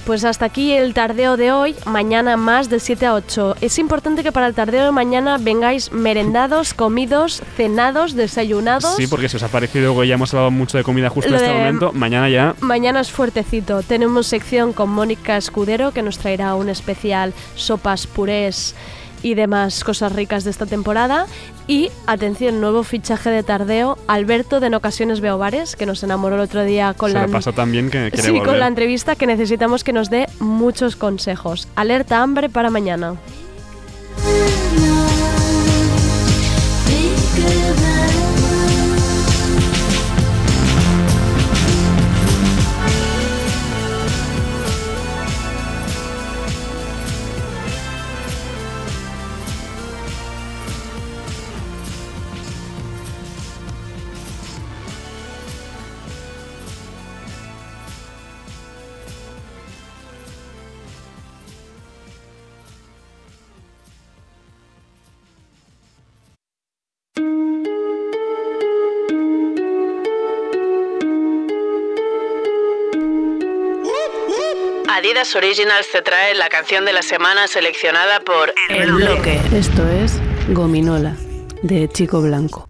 Pues hasta aquí el tardeo de hoy, mañana más de 7 a 8. Es importante que para el tardeo de mañana vengáis merendados, comidos, cenados, desayunados. Sí, porque si os ha parecido que ya hemos hablado mucho de comida justo en este momento, mañana ya Mañana es fuertecito. Tenemos sección con Mónica Escudero que nos traerá un especial sopas, purés y demás cosas ricas de esta temporada. Y atención, nuevo fichaje de tardeo, Alberto de En Ocasiones Veo Bares, que nos enamoró el otro día con se la tan bien que Sí, volver. con la entrevista que necesitamos que nos dé muchos consejos. Alerta hambre para mañana. Adidas Originals te trae la canción de la semana seleccionada por El Bloque. Esto es Gominola, de Chico Blanco.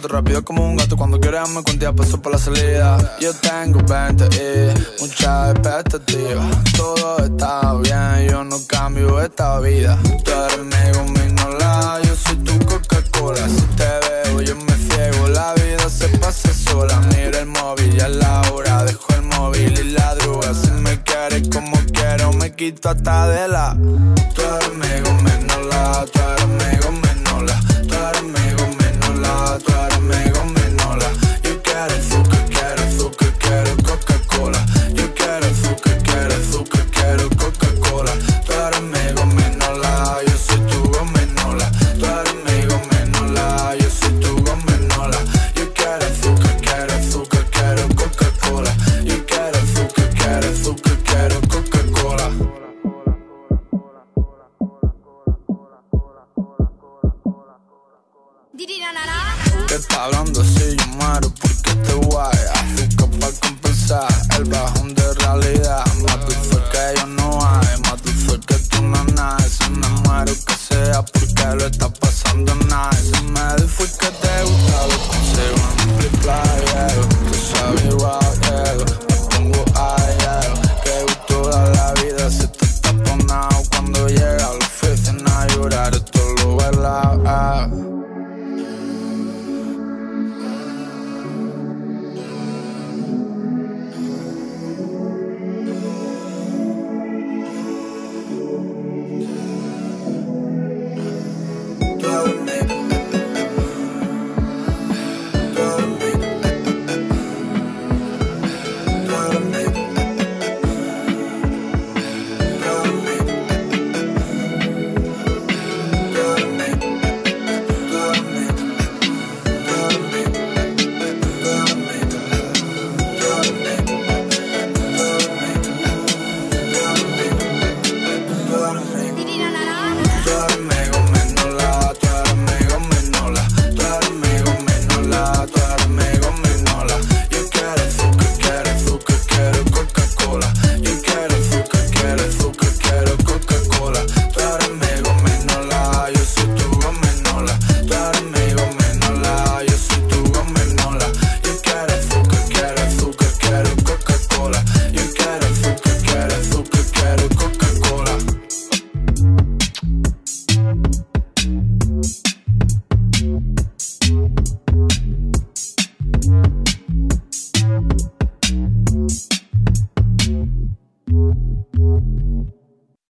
Rato rápido como un gato. Cuando quieras me cuentas, paso por la salida. Yo tengo 20 y mucha expectativa. Todo está bien, yo no cambio esta vida. Tú eres mi gominola, yo soy tu Coca-Cola. Si te veo, yo me ciego. La vida se pasa sola. Miro el móvil, ya es la hora. Dejo el móvil y la droga. Si me quieres como quiero, me quito hasta de la. Tú eres mi gominola, tú eres mi gominola.